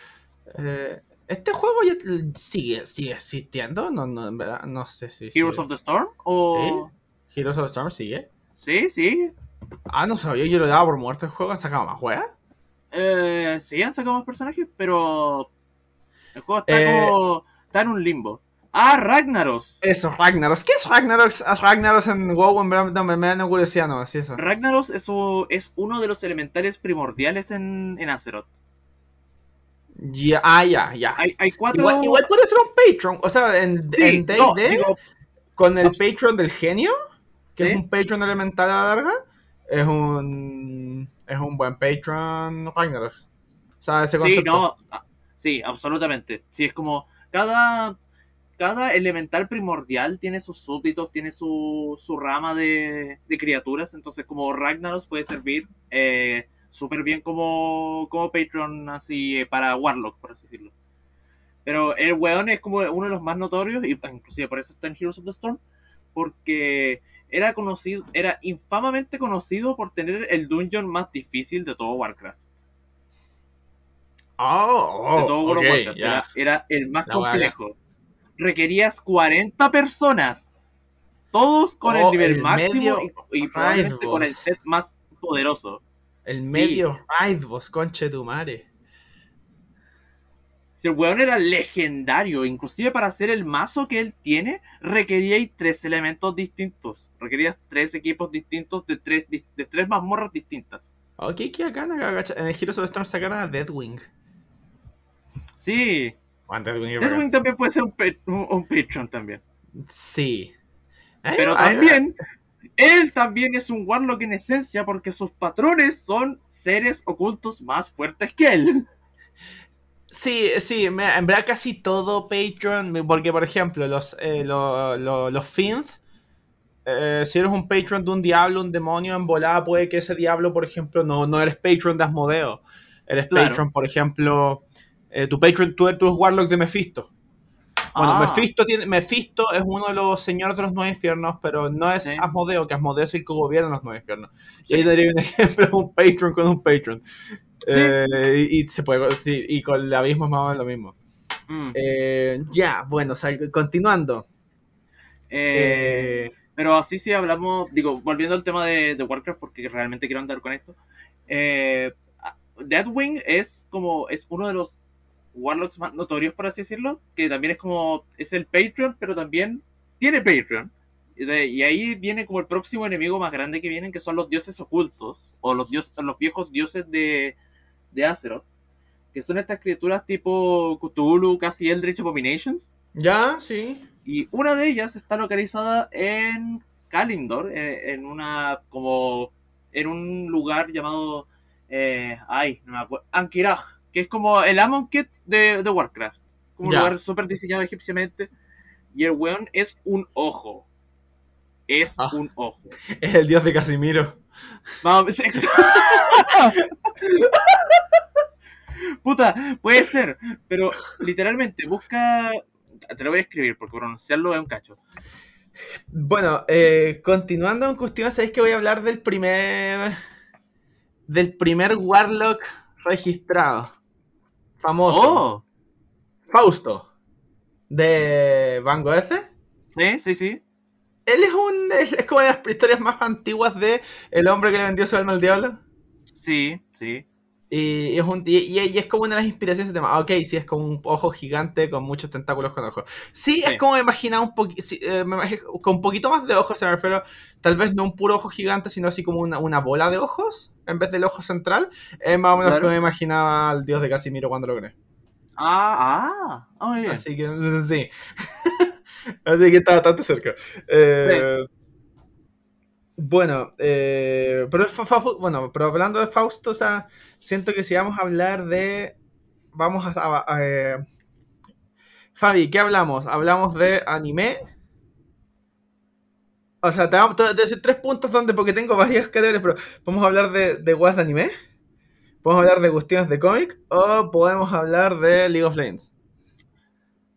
eh, ¿Este juego ya sigue, sigue existiendo? No, no, en verdad, no sé si. ¿Heroes sigue. of the Storm? O... Heroes of the Storm sigue. Sí, sí. Ah, no sabía, yo lo daba por muerto el juego, han sacado más weas. Eh, sí, han sacado más personajes, pero. El juego está Eh. como. Está en un limbo. Ah, Ragnaros. Eso, Ragnaros. ¿Qué es Ragnaros? Ah, Ragnaros en WoW, en no, me, me da una curiosidad, no, así eso. Ragnaros es, es uno de los elementales primordiales en, en Azeroth. Ya, ah, ya, ya. Hay, hay cuatro. Igual, igual puede ser un Patreon, o sea, en Sí, en D&D, no, digo, con el abs- Patreon del genio, que Sí. es un Patreon elemental a la larga, es un es un buen Patreon Ragnaros. O sea, ese Sí, concepto. no. ah, Sí, absolutamente. Sí, es como cada, cada elemental primordial tiene sus súbditos, tiene su, su rama de, de criaturas. Entonces, como Ragnaros puede servir eh, súper bien como, como Patreon así eh, para Warlock, por así decirlo. Pero el weón es como uno de los más notorios, y inclusive por eso está en Heroes of the Storm, porque era conocido, era infamamente conocido por tener el dungeon más difícil de todo Warcraft Oh, de todo oh, World ok, Warcraft. Era, era el más La complejo. Requerías 40 personas. Todos con Oh, el nivel el máximo y, y probablemente con el set más poderoso. El Sí. medio Raidboss, conche tu madre. Si el weón era legendario, inclusive para hacer el mazo que él tiene, requeríais tres elementos distintos. Requerías tres equipos distintos de tres, de tres mazmorras distintas. Ok, qué acá en el Heroes of Storm sacaron a Deadwing. Sí, Deadwing, también puede ser un, un, un Patreon también. Sí. Ay, Pero ay, también, él también es un Warlock en esencia porque sus patrones son seres ocultos más fuertes que él. Sí, sí, me- en verdad casi todo Patreon, porque por ejemplo, los, eh, lo- lo- los Finth, eh, si eres un Patreon de un diablo, un demonio en volada, puede que ese diablo, por ejemplo, no, no eres Patreon de Asmodeo. Eres Claro. Patreon, por ejemplo, eh, tu Patreon, tú eres, tú eres Warlock de Mephisto. Bueno, Ah, Mephisto, tiene, Mephisto es uno de los señores de los nueve infiernos, pero no es Sí. Asmodeo, que Asmodeo es el que gobierna los nueve infiernos. Y Sí. ahí daría un ejemplo, un Patreon con un Patreon. Eh, y, y se puede, sí, y con el abismo es más o menos lo mismo. mm, Eh, ya, bueno, sal- continuando. eh, Eh, Pero así sí hablamos, digo, volviendo al tema de, de Warcraft, porque realmente quiero andar con esto. Eh, Deadwing es como, es uno de los Warlocks más notorios, por así decirlo, que también es como, es el Patreon, pero también tiene Patreon. De- y ahí viene como el próximo enemigo más grande que vienen, que son los dioses ocultos, o los, dios, los viejos dioses de, de Azeroth, que son estas criaturas tipo Cthulhu, casi Eldritch Abominations. ya, sí. Y una de ellas está localizada en Kalindor, eh, en una como en un lugar llamado eh, ay, no me acuerdo, Ankiraj, que es como el Amonkhet de, de Warcraft, como un Ya. lugar súper diseñado egipciamente. Y el weón es un ojo. Es Ah. un ojo. Es el dios de Casimiro. Vamos, Puta, puede ser, pero literalmente busca. Te lo voy a escribir porque pronunciarlo es un cacho. Bueno, eh, continuando en cuestión, sabéis que voy a hablar del primer. Del primer Warlock registrado. Famoso. ¡Oh! Fausto. De Van Gogh. Sí, sí, sí. Él es un. Es es como de las historias más antiguas de El hombre que le vendió su alma al diablo. Sí, sí. Y es, un, y, y- es como una de las inspiraciones de tema. Ah, Ok, sí, es como un ojo gigante con muchos tentáculos con ojos. Sí, es Sí. como me imaginaba un poquito. con un poquito más de ojos, se me refiero. Tal vez no un puro ojo gigante, sino así como una, una bola de ojos en vez del ojo central. Es más o menos Claro. como me imaginaba al dios de Casimiro cuando lo creé. Ah, ah. Ah, muy bien. Así que sí. Así que está bastante cerca. Eh, Bueno, eh, pero, bueno, pero hablando de Fausto, o sea, siento que si vamos a hablar de. Vamos a. a- a- eh, Fabi, ¿qué hablamos? ¿Hablamos de anime? O sea, te voy a decir tres puntos donde, porque tengo varias categorías, pero a hablar de, de anime. Podemos hablar de cuestiones de cómic o podemos hablar de League of Legends.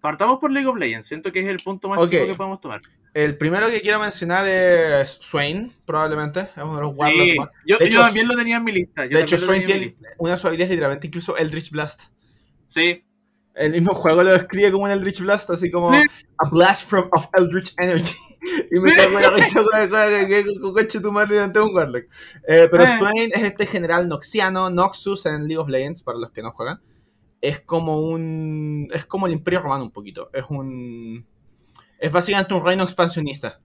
Partamos por League of Legends. Siento que es el punto más Ok. chico que podemos tomar. El primero que quiero mencionar es Swain, probablemente. Es uno de los Sí, más- yo, De yo también lo tenía en mi lista. yo De hecho, Swain tiene una de literalmente incluso Eldritch Blast. Sí, El mismo juego lo describe como un Eldritch Blast, así como Sí. a blast from of Eldritch Energy. y me cago en la risa con- coche tu madre delante de un Warlock. Eh, pero Eh. Swain es este general noxiano, Noxus en League of Legends, para los que no juegan. Es como un. Es como el Imperio Romano un poquito. Es un. Es básicamente un reino expansionista.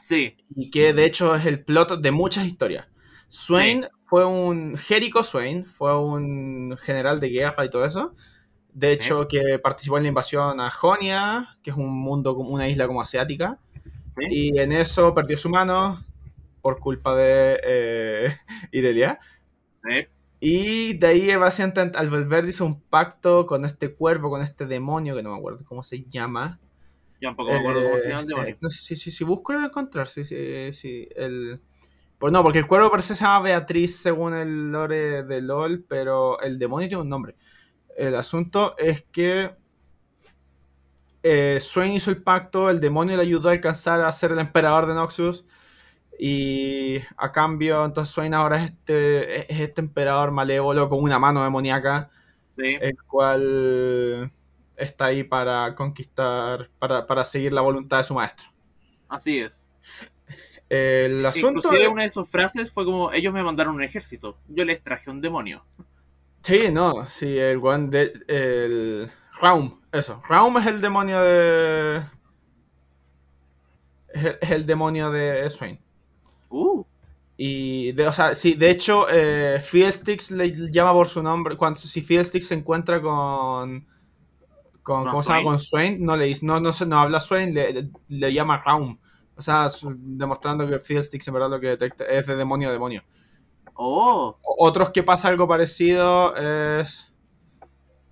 sí. Y que de hecho es el plot de muchas historias. Swain fue un. Jericho Swain fue un general de guerra y todo eso. De hecho, que participó en la invasión a Jonia, que es un mundo, como una isla como asiática. Sí. Y en eso perdió su mano por culpa de eh, Irelia. sí. Y de ahí básicamente al volver hizo un pacto con este cuervo, con este demonio, que no me acuerdo cómo se llama. Yo tampoco me acuerdo cómo se llama el Eh, demonio. no sé si, si, si busco lo voy a encontrar. Sí, sí, sí, el... Pues no, porque el cuervo parece que se llama Beatriz según el lore de LOL, pero el demonio tiene un nombre. El asunto es que eh, Swain hizo el pacto, el demonio le ayudó a alcanzar a ser el emperador de Noxus. Y a cambio, entonces Swain ahora es este, es este emperador malévolo con una mano demoníaca Sí. el cual está ahí para conquistar, para, para seguir la voluntad de su maestro. Así es. El asunto Inclusive es- una de sus frases fue como, ellos me mandaron un ejército, yo les traje un demonio. Sí, no, sí, el one de... El... Raum, eso. Raum es el demonio de... Es el, es el demonio de Swain. Uh, Y, de, o sea, sí, de hecho, eh, Fiddlesticks le llama por su nombre. Cuando si Fiddlesticks se encuentra con. con ¿Con ¿Cómo se llama? Con Swain, no le dice, no, no, no habla Swain, le, le llama Raum. O sea, demostrando que Fiddlesticks en verdad lo que detecta es de demonio a demonio. oh, Otros que pasa algo parecido es.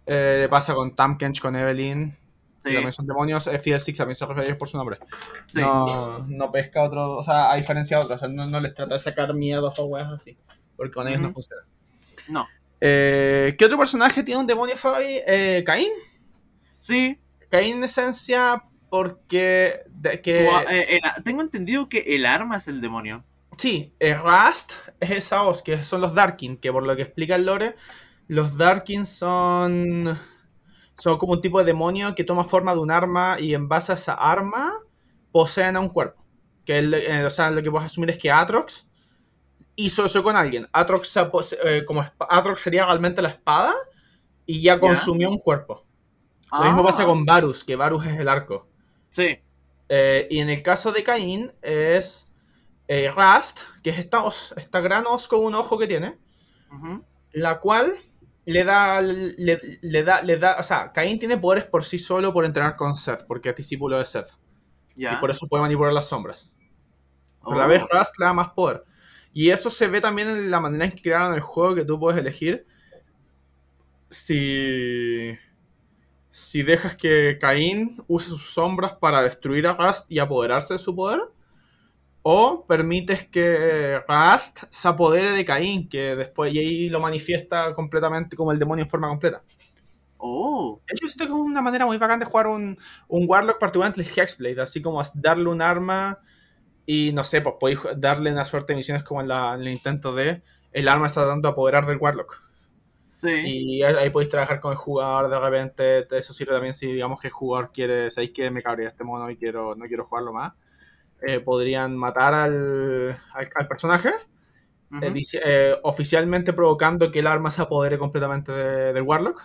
eh, le pasa con Tamkench, con Evelyn. Que sí, también son demonios. Eh, Fiddlesticks también se refiere por su nombre. sí. No, no pesca otro, o sea, a diferencia de otros, o sea, no, no les trata de sacar miedos o weas así, porque con ellos no funciona. No. Eh, ¿Qué otro personaje tiene un demonio Fabi? Eh, Caín. Sí, Caín en esencia porque... De, que, eh, el- tengo entendido que el arma es el demonio. Sí, Rust es esa voz, que son los Darkin, que por lo que explica el lore, los Darkin son... Son como un tipo de demonio que toma forma de un arma y en base a esa arma poseen a un cuerpo. Que el- eh, o sea, lo que puedes asumir es que Atrox hizo eso con alguien. Atrox, eh, como Atrox sería realmente la espada y ya consumió un cuerpo. Lo mismo Ah, pasa con Varus, que Varus es el arco. Sí, Eh, y en el caso de Caín es Rust, que es esta, os- esta gran os con un ojo que tiene, la cual le da, le, le da, le da, o sea, Caín tiene poderes por sí solo por entrenar con Seth, porque es discípulo de Seth, y por eso puede manipular las sombras. Pero a la Oh, vez Rust le da más poder. Y eso se ve también en la manera en que crearon el juego que tú puedes elegir. Si. Si dejas que Caín use sus sombras para destruir a Rust y apoderarse de su poder. O permites que Rust se apodere de Caín, que después y ahí lo manifiesta completamente como el demonio en forma completa. Oh, Yo siento que es una manera muy bacán de jugar un, un Warlock, particularmente el Hexblade, así como darle un arma y no sé, pues podéis darle una suerte de misiones como en, la- en el intento de el arma está tratando de apoderar del Warlock. sí. Y ahí ahí podéis trabajar con el jugador de repente, eso sirve también si digamos que el jugador quiere, sabéis que me cabría este mono y quiero, no quiero jugarlo más. Eh, podrían matar al, al, al personaje, eh, dice- eh, oficialmente provocando que el arma se apodere completamente de- del Warlock.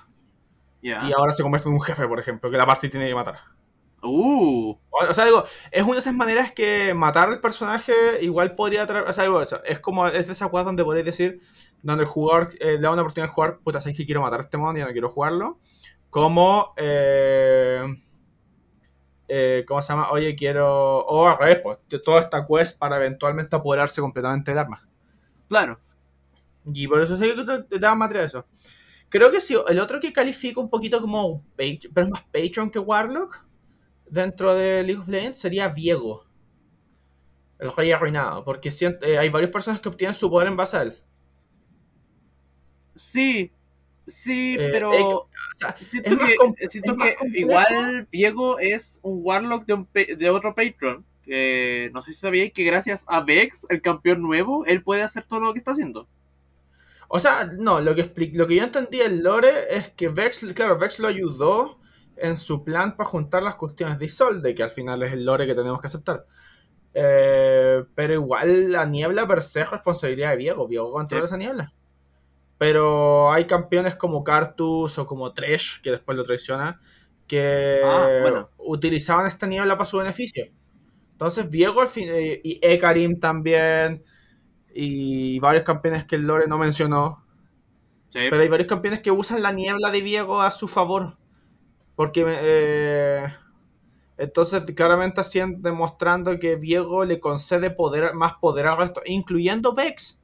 Ya. Y ahora se convierte en un jefe, por ejemplo, que la parte tiene que matar. Uh, O sea, digo, es una de esas maneras que matar al personaje igual podría traer. O sea, digo, es como es de esas cosas donde podréis decir, donde el jugador eh, le da una oportunidad de jugar, puta, sabéis que quiero matar a este mono y no quiero jugarlo. Como, eh, eh, ¿cómo se llama? Oye, quiero. O al revés, pues, toda esta quest para eventualmente apoderarse completamente del arma. claro. Y por eso sí que te, te da material eso. Creo que sí, el otro que califico un poquito como pero es más Patreon que Warlock dentro de League of Legends sería Viego. El rey arruinado. Porque eh, hay varias personas que obtienen su poder en base a él. Sí, sí, Eh, pero eh, o sea, siento es que, siento es igual Diego es un Warlock de, un de otro Patreon. Que no sé si sabíais que gracias a Vex, el campeón nuevo, él puede hacer todo lo que está haciendo. O sea, no, lo que, lo que yo entendí del lore es que Vex, claro, Vex lo ayudó en su plan para juntar las cuestiones de Isolde, que al final es el lore que tenemos que aceptar. Eh, pero igual la niebla per se es responsabilidad de Viego, Viego controla Sí. esa niebla. Pero hay campeones como Cartus o como Tresh, que después lo traiciona, que Ah, bueno. utilizaban esta niebla para su beneficio. Entonces al fin, eh, y Ekarim también, y varios campeones que el lore no mencionó, Sí. pero hay varios campeones que usan la niebla de Viego a su favor. Porque eh, entonces claramente hacían demostrando que Viego le concede poder, más poder al resto, incluyendo Vex.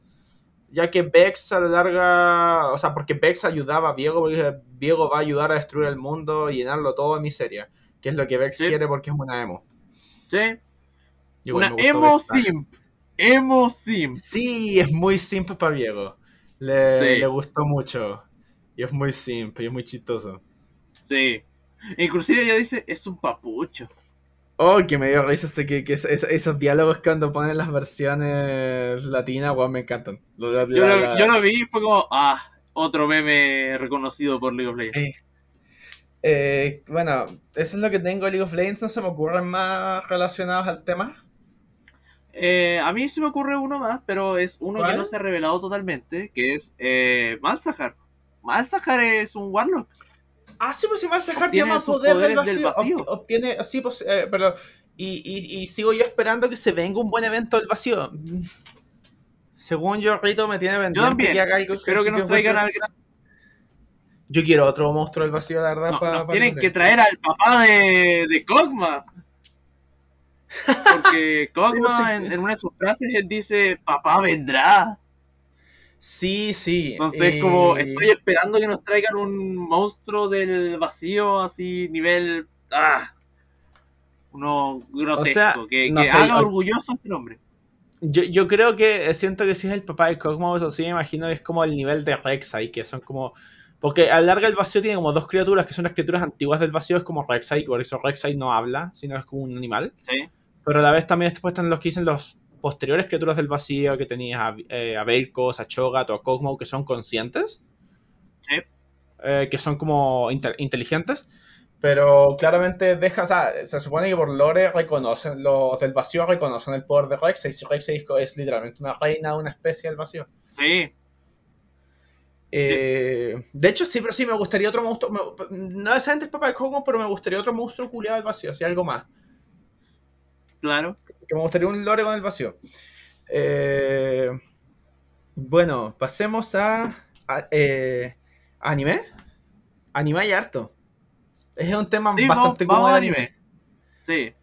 Ya que Vex a la larga. O sea, porque Vex ayudaba a Viego, porque Viego va a ayudar a destruir el mundo y llenarlo todo de miseria. Que es lo que Vex Sí. quiere porque es una emo. Sí. Una emo simp. Emo simp. Sí, es muy simple para Viego. Le, Sí. le gustó mucho. Y es muy simple y es muy chistoso. Sí. Inclusive ella dice, es un papucho. Oh, que me dio risa ese, que, que es- es- esos diálogos cuando ponen las versiones latinas, weón, me encantan. La- Yo, la- lo, la- yo lo vi y fue como, ah, otro meme reconocido por League of Legends. Sí. Eh, bueno, eso es lo que tengo de League of Legends, no se me ocurren más relacionados al tema. Eh, a mí se me ocurre uno más, pero es uno ¿Cuál? que no se ha revelado totalmente, que es eh, Malzahar. Malzahar es un Warlock. Ah, sí, pues si Sahar Obtiene llama poder del vacío. del vacío. Obti- Obtiene, sí, pues, eh, pero. Y, y, y sigo yo esperando que se venga un buen evento del vacío. Según yo, Rito me tiene también. que haga algo Espero que nos traigan al gran... Yo quiero otro monstruo del vacío, la verdad. No, nos tienen que traer al papá de, de Kog'Maw. Porque Sí, en, en una de sus frases él dice, papá vendrá. Sí, sí. Entonces y- como estoy esperando que nos traigan un monstruo del vacío así nivel... Ah, uno grotesco, sea, que, no que sé, haga o- orgulloso a este nombre. Yo, yo creo que eh, siento que si es el papá de Cosmos, o sí me imagino que es como el nivel de Rek'Sai, que son como. Porque a la larga el vacío tiene como dos criaturas que son las criaturas antiguas del vacío, es como Rek'Sai, por eso Rek'Sai no habla, sino es como un animal. Sí, Pero a la vez también después están los que dicen los posteriores criaturas del vacío, que tenías a, eh, a a Cho'Gath o a Cosmo, que son conscientes. Sí. Eh, que son como inte- inteligentes. Pero claramente deja, o sea, se supone que por lore reconocen, los del vacío reconocen el poder de Rek'Sai. Si Rek'Sai es, literalmente una reina una especie del vacío. sí, Eh, de hecho, sí, pero sí, me gustaría otro monstruo. me- no necesariamente el papá de Cosmo, pero me gustaría otro monstruo culiado del vacío, así algo más. Claro. que me gustaría un lore con el vacío. Eh, bueno, pasemos a, a, eh, anime. Anime hay harto. Es un tema Sí, bastante vamos, cómodo de anime. Sí,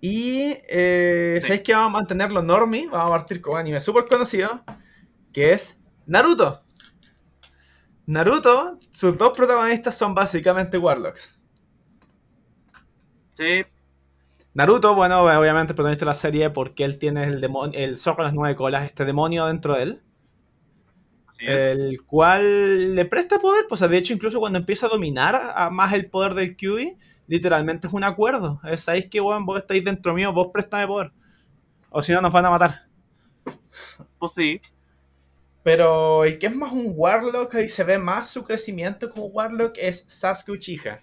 Y eh, Sí. ¿sabéis que vamos a mantenerlo normie? Vamos a partir con un anime súper conocido, que es Naruto. Naruto, sus dos protagonistas son básicamente Warlocks. sí, Naruto, bueno, obviamente el protagonista de la serie porque él tiene el demonio, el zorro de las nueve colas, este demonio dentro de él. el cual le presta poder, pues de hecho incluso cuando empieza a dominar a más el poder del QI, literalmente es un acuerdo. Es, ¿Sabéis que weón, vos estáis dentro mío, vos préstame poder? O si no nos van a matar. Pues sí, Pero el que es más un Warlock y se ve más su crecimiento como Warlock es Sasuke Uchiha.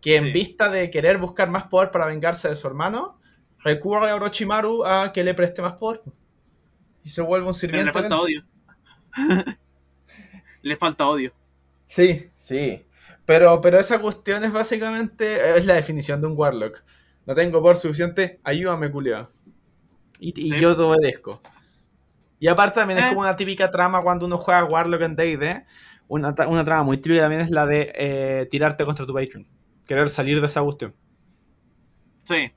Que en Sí. vista de querer buscar más poder para vengarse de su hermano, recurre a Orochimaru a que le preste más poder. Y se vuelve un pero sirviente. le falta odio. le falta odio. Sí, sí. Pero, pero esa cuestión es básicamente es la definición de un Warlock. No tengo poder suficiente, ayúdame, culiao. Y, y Sí. yo te obedezco. Y aparte también es Eh. como una típica trama cuando uno juega Warlock en D&D. Una, una trama muy típica también es la de eh, tirarte contra tu patron. Querer salir de esa cuestión. Sí,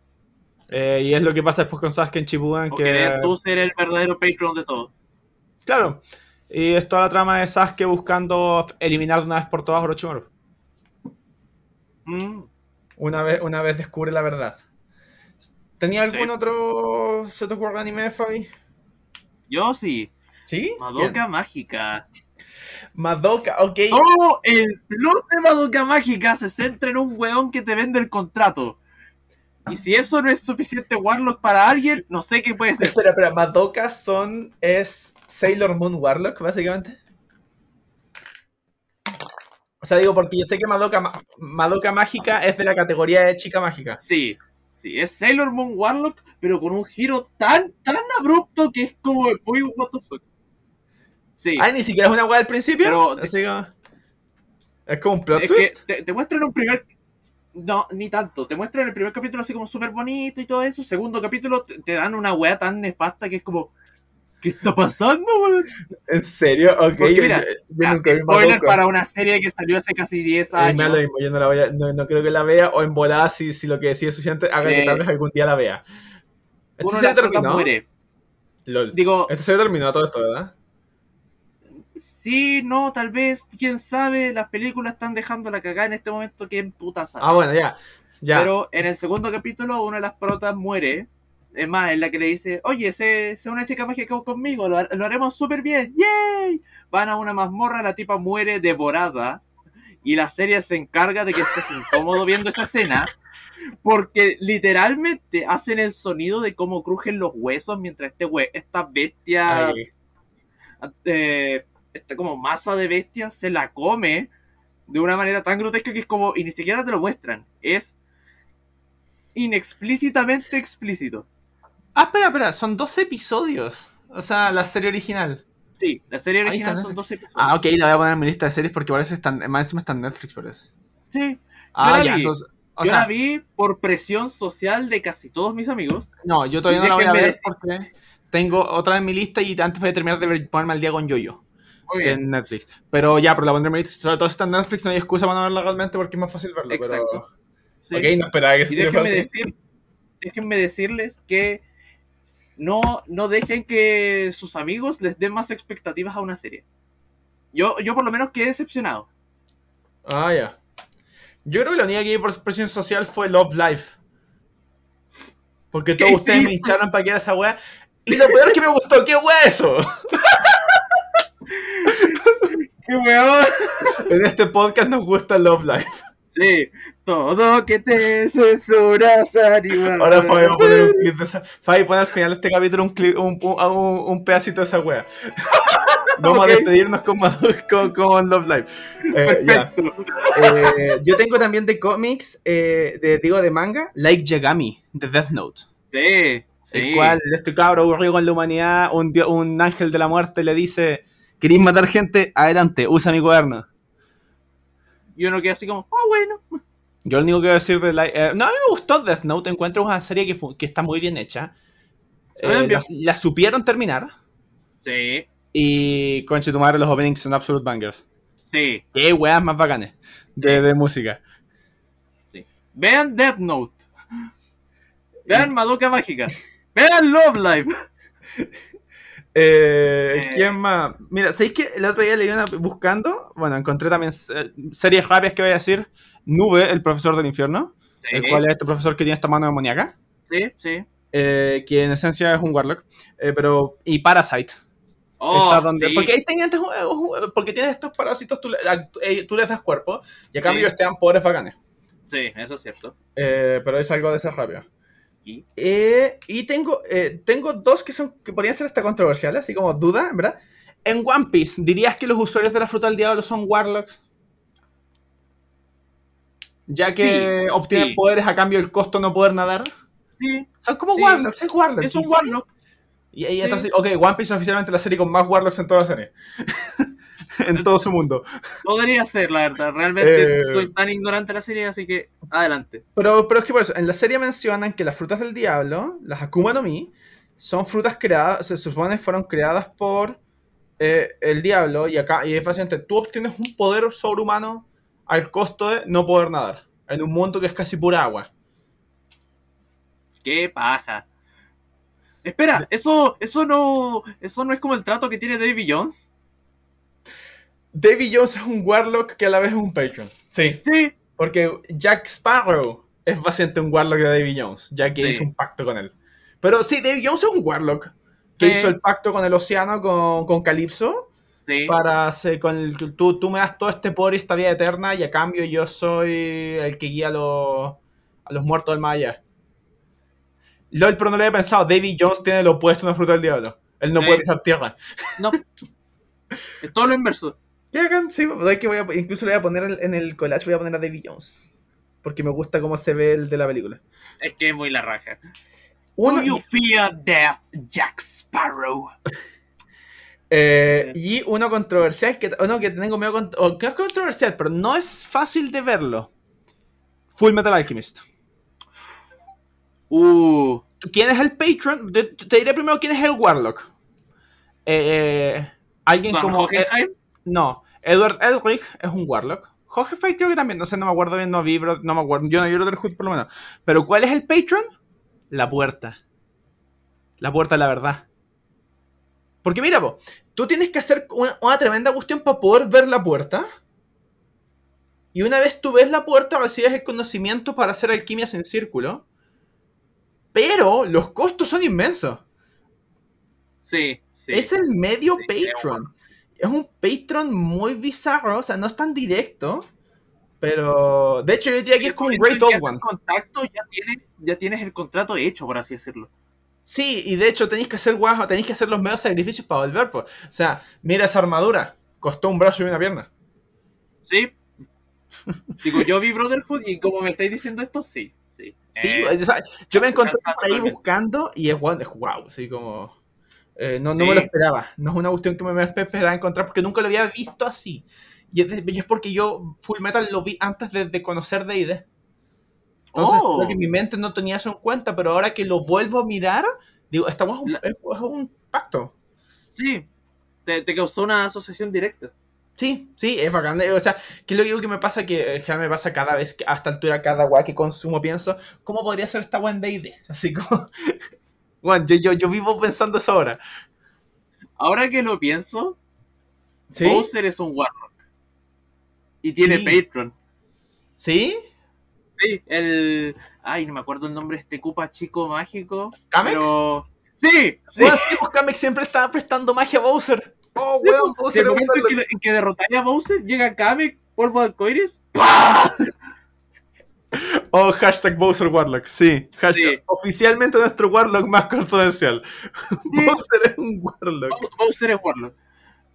Eh, y es lo que pasa después con Sasuke en Shippuden. o Que, querer tú ser el verdadero patron de todo. Claro. Y es toda la trama de Sasuke buscando eliminar de una vez por todas a Orochimaru. Mm, Una vez, una vez descubre la verdad. ¿Tenía algún Sí. otro se te ocurre anime, Fabi? Yo sí, ¿Sí? Madoka Mágica. Madoka, ok. Oh, el plot de Madoka Mágica se centra en un weón que te vende el contrato. Y si eso no es suficiente Warlock para alguien, no sé qué puede ser. Espera, espera, Madoka son. es Sailor Moon Warlock, básicamente. O sea, digo, porque yo sé que Madoka, Ma- Madoka Mágica es de la categoría de chica mágica. Sí, sí, es Sailor Moon Warlock, pero con un giro tan, tan abrupto que es como muy what the fuck. Sí, Ah, ni siquiera es una weá al principio. Pero- Así como- Es como un plot es que twist. te, te muestran un primer. No, ni tanto. Te muestran el primer capítulo así como súper bonito y todo eso. Segundo capítulo te, te dan una weá tan nefasta que es como. ¿Qué está pasando, weón? ¿En serio? Ok, yo, mira, yo- yo nunca vi Spoiler para una serie que salió hace casi 10 Eh, me da años. lo mismo, yo no, la voy a- no, no creo que la vea, o en volada, si, si lo que decía es suficiente, haga que Eh, tal vez algún día la vea. ¿Este Uno de se las protas terminó? muere. Lol. Digo, Este se terminó todo esto, ¿verdad? Sí, no, tal vez, quién sabe, las películas están dejando la cagada en este momento, quién puta sabe. Ah, bueno, ya. Ya. Pero en el segundo capítulo, una de las protas muere. Es más, es la que le dice, oye, sé, sé una chica mágica conmigo, lo, lo haremos súper bien, ¡yay! Van a una mazmorra, la tipa muere devorada. Y la serie se encarga de que estés incómodo viendo esa escena. Porque literalmente hacen el sonido de cómo crujen los huesos mientras este hue- esta bestia eh, esta como masa de bestia se la come de una manera tan grotesca que es como, y ni siquiera te lo muestran, es inexplícitamente explícito. Ah, espera, espera, son 12 episodios. O sea, la serie original. Sí, la serie original está, son 12 episodios. Ah, ok, la voy a poner en mi lista de series porque parece que están, más encima están en Netflix, parece. Sí, Ah, ya, vi. entonces. O yo sea, la vi por presión social de casi todos mis amigos. no, yo todavía no la voy a ver decir- porque tengo otra en mi lista y antes voy a terminar de ver- ponerme al día con Yoyo Muy bien, en Netflix. Pero ya, pero la mi lista. Sobre todo si está en Netflix, no hay excusa para no verla realmente porque es más fácil verlo. Exacto. Pero... sí. Ok, no esperaba que Y se fuera déjenme, decir, déjenme decirles que no, no dejen que sus amigos les den más expectativas a una serie. Yo, yo por lo menos quedé decepcionado. Ah, ya. Yo creo que la única que vi por presión social fue Love Life. Porque todos ¿Qué ustedes me hincharon para que era esa weá. Y lo peor es que me gustó, ¿qué weá es eso? ¡Qué weón! En este podcast nos gusta Love Life. Sí, todo que te censuras, animal. Ahora a poner un clip de esa. Fabi pone al final de este capítulo un, clip, un, un, un- pedacito de esa weá. Vamos Ok. a despedirnos con, con, con Love Life. Eh. Perfecto. Eh, yo tengo también de cómics, eh, de, digo de manga, Like Yagami, de Death Note. Sí, sí. El cual este cabro aburrido con la humanidad, un, un ángel de la muerte le dice, ¿queréis matar gente? Adelante, usa mi cuaderno. Y uno queda así como, oh, bueno. Yo lo único que voy a decir de la... eh, no, a mí me gustó Death Note, encuentro una serie que, está muy bien hecha. Eh, Ah, la, la supieron terminar. Sí, Y conche tu madre, los openings son absolute bangers. sí. Qué weas más bacanes de, de música. Vean Death Note. Vean Madoka Mágica. Vean Love Live. Eh, Eh. ¿Quién más? Mira, ¿sabéis que el otro día leí una buscando? Bueno, encontré también series rápidas que voy a decir. Nube, el profesor del infierno. Sí, el cual es este profesor que tiene esta mano demoníaca. sí, sí. eh, que en esencia es un Warlock. eh, pero. Y Parasite. Oh, Está donde- sí. Porque ahí juegos, porque tienes estos parásitos, tú, le- a- eh, tú les das cuerpo. Y a cambio Sí. te dan poderes bacanes. Sí, eso es cierto. Pero es algo de esa rápido. Y- Eh, y tengo, eh, tengo dos que son que podrían ser hasta controversiales, así como duda, ¿verdad? En One Piece, ¿dirías que los usuarios de la fruta del diablo son Warlocks? Ya que Sí, obtienen sí. poderes a cambio del costo no poder nadar. Sí, Son como Sí. Warlocks, es Warlocks. es un ¿y Warlock. Y, y entonces, ok, One Piece es oficialmente la serie con más Warlocks en toda la serie. en todo su mundo. Podría ser, la verdad. Realmente Eh. soy tan ignorante de la serie, así que adelante. Pero, pero es que por eso, en la serie mencionan que las frutas del diablo, las Akuma no Mi, son frutas creadas, se supone fueron creadas por eh, el diablo y acá, y es básicamente, tú obtienes un poder sobrehumano al costo de no poder nadar, en un mundo que es casi pura agua. Qué paja. Espera, eso, eso no, eso no es como el trato que tiene Davy Jones. Davy Jones es un Warlock que a la vez es un Patron. Sí, Sí, porque Jack Sparrow es básicamente un Warlock de Davy Jones, ya que Sí. hizo un pacto con él. Pero sí, Davy Jones es un Warlock que Sí. hizo el pacto con el océano, con, con Calypso, Sí. para hacer con el, tú, tú me das todo este poder y esta vida eterna y a cambio yo soy el que guía a los, a los muertos del allá. LOL, pero no lo había pensado. David Jones tiene lo opuesto a una fruta del diablo. Él no Sí. puede pisar tierra. No. Es todo lo inverso. Sí, pues, hay que voy a- incluso le voy a poner en- el collage, voy a poner a David Jones. Porque me gusta cómo se ve el de la película. Es que es muy la raja. Uno, Do you fear death, Jack Sparrow? Eh, y uno controversial que, uno que tengo medio cont- o que no es controversial, pero no es fácil de verlo. Full Metal Alchemist. Uh, ¿Quién es el patron? Te, te diré primero quién es el Warlock. Eh, eh, alguien como. Hohenheim. No, Edward Elric es un Warlock. Hohenheim creo que también, no sé, no me acuerdo bien, no vibro, no me acuerdo. Yo no vi Brotherhood por lo menos. Pero ¿cuál es el patron? La puerta. La puerta de la verdad. Porque mira, po, tú tienes que hacer una, una tremenda cuestión para poder ver la puerta. Y una vez tú ves la puerta, recibes el conocimiento para hacer alquimias en círculo. Pero los costos son inmensos. Sí, sí. Es el medio Sí, patron. Es un patron muy bizarro, o sea, no es tan directo. Pero. De hecho, yo diría que es como un Great Old One. contacto, ya tienes, ya tienes el contrato hecho, por así decirlo. Sí, y de hecho tenéis que hacer guajo, tenéis que hacer los medios sacrificios para volver. Pues. O sea, mira esa armadura. Costó un brazo y una pierna. Sí. Digo, yo vi Brotherhood y como me estáis diciendo esto, sí. Sí, Sí, Eh, o sea, yo me encontré por ahí buscando y es wow, es wow, así como. Eh, no, no Sí. me lo esperaba. No es una cuestión que me, esperaba encontrar porque nunca lo había visto así. Y es, y es porque yo Full Metal lo vi antes de, de conocer D&D. Entonces, Oh. creo que mi mente no tenía eso en cuenta, pero ahora que lo vuelvo a mirar, digo, estamos es un, es, es un pacto. Sí. Te, te causó una asociación directa. Sí, sí, es bacán. O sea, que es lo digo que me pasa que eh, ya me pasa cada vez que a esta altura, cada weá que consumo, pienso, ¿cómo podría ser esta weá en D&D? Así como. Bueno, yo, yo, yo vivo pensando eso ahora. Ahora que lo pienso, ¿Sí? Bowser es un Warlock. Y tiene Sí. Patreon. ¿Sí? Sí, el. Ay, no me acuerdo el nombre de este Koopa chico mágico. ¿Kamek? Pero. ¡Sí! ¡Sí! Weón, sí, pues Kamek siempre estaba prestando magia a Bowser. Oh, weón, En Bowser el es un momento en que, en que derrotáis a Bowser, llega Kamek, polvo de arcoiris. ¡Pah! Oh, hashtag Bowser Warlock. Sí, hashtag. Sí. Oficialmente nuestro Warlock más controversial. Bowser es un Warlock. Bow- Bowser es Warlock.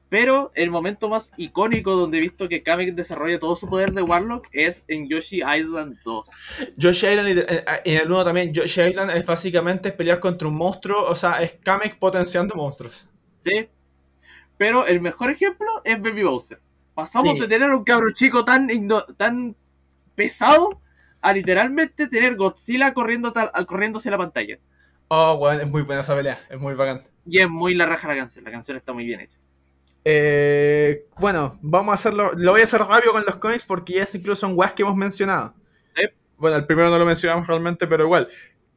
Pero el momento más icónico donde he visto que Kamek desarrolla todo su poder de Warlock es en Yoshi Island 2. Yoshi Island, y- en el 1 también, Yoshi Island es básicamente pelear contra un monstruo, o sea, es Kamek potenciando monstruos. ¿Sí? Pero el mejor ejemplo es Baby Bowser. Pasamos Sí. de tener un cabro chico tan, tan pesado a literalmente tener Godzilla corriendo tal- corriendo hacia la pantalla. Oh, weón, es muy buena esa pelea, es muy bacán. Y es muy la raja la canción. La canción está muy bien hecha. Eh, bueno, vamos a hacerlo. Lo voy a hacer rápido con los cómics porque ya es incluso son weas que hemos mencionado. Sí. Bueno, el primero no lo mencionamos realmente, pero igual.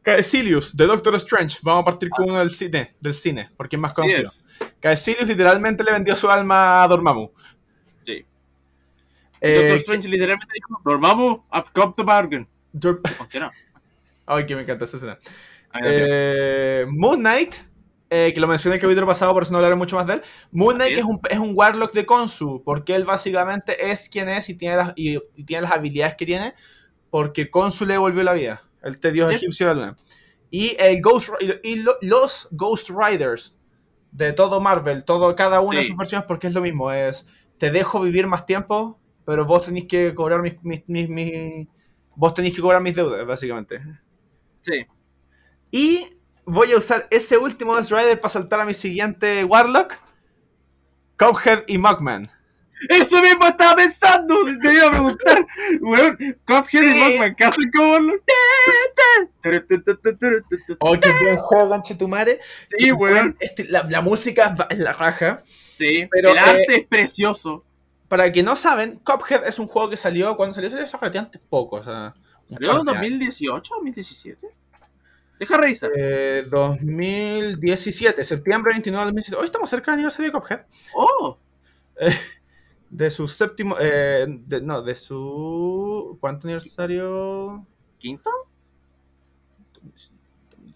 Caecilius, de Doctor Strange. Vamos a partir con uno del cine, del cine, porque es más conocido. Caecilius literalmente le vendió su alma a Dormammu. Eh, Doctor Strange literalmente dijo: Dormammu, I've come to bargain. Funciona. Ay, que me encanta esa escena. Sé. Eh, Moon Knight, eh, que lo mencioné en el capítulo pasado, por eso no hablaré mucho más de él. Moon Knight es un, es un Warlock de Konsu, porque él básicamente es quien es y tiene las, y, y tiene las habilidades que tiene, porque Konsu le devolvió la vida, el te dios Sí. egipcio de la luna. Y, el Ghost, y, lo- y lo- los Ghost Riders de todo Marvel, todo, cada una de sus versiones, porque es lo mismo, es te dejo vivir más tiempo, pero vos tenéis que cobrar mis, mis, mis- mis- vos tenéis que cobrar mis deudas, básicamente. Sí. Y voy a usar ese último Ghost Rider para saltar a mi siguiente Warlock. Cuphead y Mugman. Eso mismo estaba pensando. Te iba a preguntar. Weón, Cuphead y Sí. Mugman, ¿qué hacen como los- Oh, qué buen juego, conchetumare. Sí, Qué weón. buen- este, la, la música es la raja. Sí, Pero, el eh, arte es precioso. Para que no saben, Cuphead es un juego que salió cuando salió, salió relativamente poco. O sea, ¿Salió en par de años. 2018 2017? Deja revisar. Eh, 2017, septiembre 29 de 2017. Hoy estamos cerca del aniversario de Cuphead. Oh, De su séptimo. eh, de- no, de su. ¿Cuánto aniversario? ¿quinto?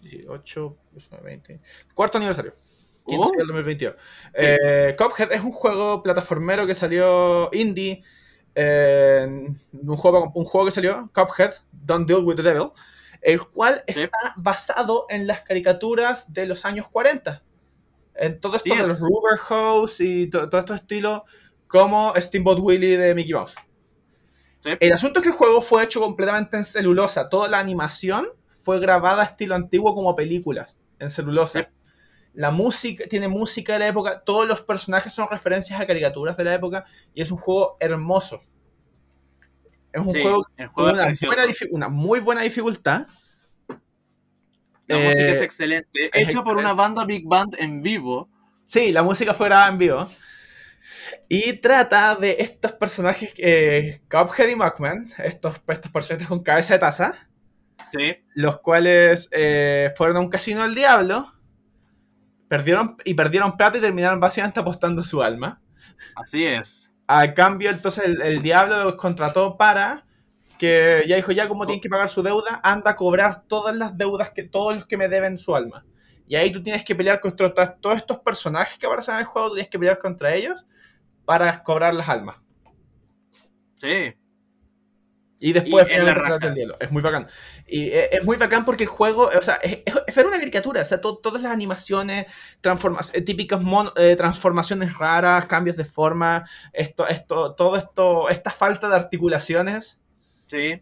18, 20. Cuarto aniversario. Quinto Oh. salió el 2022. Eh, Cuphead es un juego plataformero que salió indie. eh, un, juego, un juego que salió, Cuphead, Don't Deal with the Devil, el cual Sí. está basado en las caricaturas de los años 40. En todo esto Sí, de es. los Rubber House y to- todo estos estilos, como Steamboat Willie de Mickey Mouse. Sí. El asunto es que el juego fue hecho completamente en celulosa. Toda la animación fue grabada estilo antiguo como películas, en celulosa. La música, tiene música de la época, todos los personajes son referencias a caricaturas de la época y es un juego hermoso. Es un Sí, juego con una, buena una muy buena dificultad. La Eh, música es excelente. es Hecha por una banda Big Band en vivo. Sí, la música fue grabada en vivo. Y trata de estos personajes, eh, Cuphead y Mugman, estos, estos personajes con cabeza de taza, Sí. los cuales eh, fueron a un casino del diablo, perdieron y perdieron plata y terminaron básicamente apostando su alma. Así es. A cambio, entonces el, el diablo los contrató para que ya dijo, ya como tienen que pagar su deuda, anda a cobrar todas las deudas que todos los que me deben su alma. Y ahí tú tienes que pelear contra to- todos estos personajes que aparecen en el juego, tú tienes que pelear contra ellos para cobrar las almas. Sí. Y después Y en la raja. Es muy bacán. Y eh, es muy bacán porque el juego, o sea, es, es- una caricatura. O sea, to- todas las animaciones, eh, típicas mon- eh, transformaciones raras, cambios de forma, esto, esto, todo esto, esta falta de articulaciones. Sí.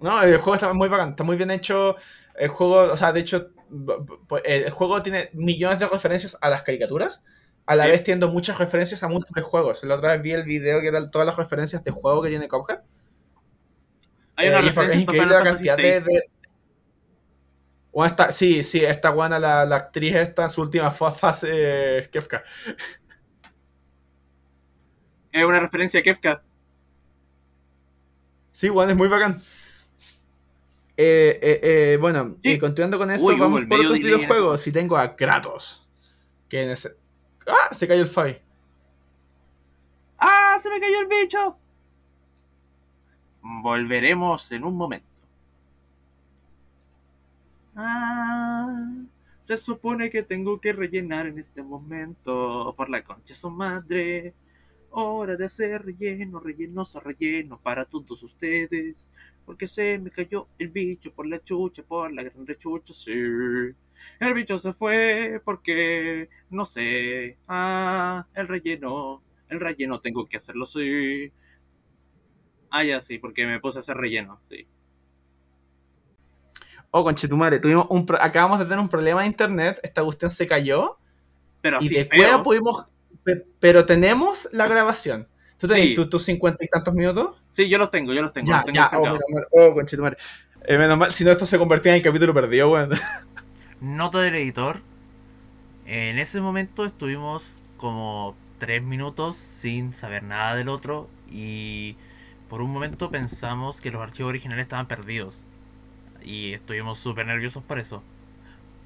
No, el juego está muy bacán, está muy bien hecho. El juego, o sea, de hecho, el juego tiene millones de referencias a las caricaturas. A la Sí. vez tiene muchas referencias a múltiples juegos. La otra vez vi el video que eran todas las referencias de juego que tiene Cuphead. Hay Eh, una es referencia a increíble la cantidad de. VI. de- Bueno, esta- sí, sí, esta buena, la, la actriz esta en su última fa- fase, eh, Kefka. Es una referencia a Kefka. Sí, bueno, es muy bacán. Eh, eh, eh, bueno, Sí. y continuando con eso, Uy, vamos por otros videojuegos. Si tengo a Kratos. Que en ese... ¡Ah! Se cayó el Fabi. ¡Ah! ¡Se me cayó el bicho! Volveremos en un momento. Ah, se supone que tengo que rellenar en este momento por la concha su madre. Hora de hacer relleno, rellenoso, relleno para todos ustedes. Porque se me cayó el bicho por la chucha, por la gran rechucha, sí. El bicho se fue porque, no sé, ah, el relleno, el relleno tengo que hacerlo, sí. Ah, ya sí, porque me puse a hacer relleno, sí. Oh, conchetumare, tuvimos un pro- acabamos de tener un problema de internet. Esta cuestión se cayó. Pero y así de feo. cueva pudimos. pe- Pero tenemos la grabación. ¿Tú tenés Sí. tus cincuenta y tantos minutos? Sí, yo los tengo, yo los tengo. Ya, los tengo ya. Oh, menos mal. Oh, conchetumare. Eh, menos mal, si no, esto se convertía en el capítulo perdido, weón. Nota del editor. En ese momento estuvimos como 3 minutos sin saber nada del otro y por un momento pensamos que los archivos originales estaban perdidos. Y estuvimos súper nerviosos por eso.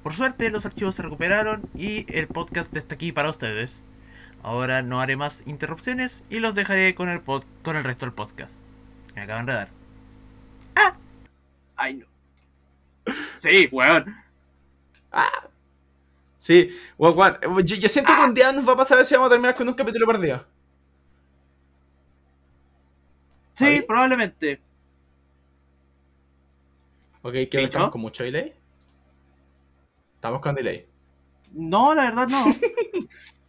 Por suerte los archivos se recuperaron y el podcast está aquí para ustedes. Ahora no haré más interrupciones y los dejaré con el, pod- con el resto del podcast. Me acaban de dar. Ay, no. Sí, weón. Sí, weón, weón, Yo, yo siento que un día nos va a pasar eso y vamos a terminar con un capítulo perdido. Sí, probablemente. Ok, creo que estamos con mucho delay. Estamos con delay. No, la verdad no.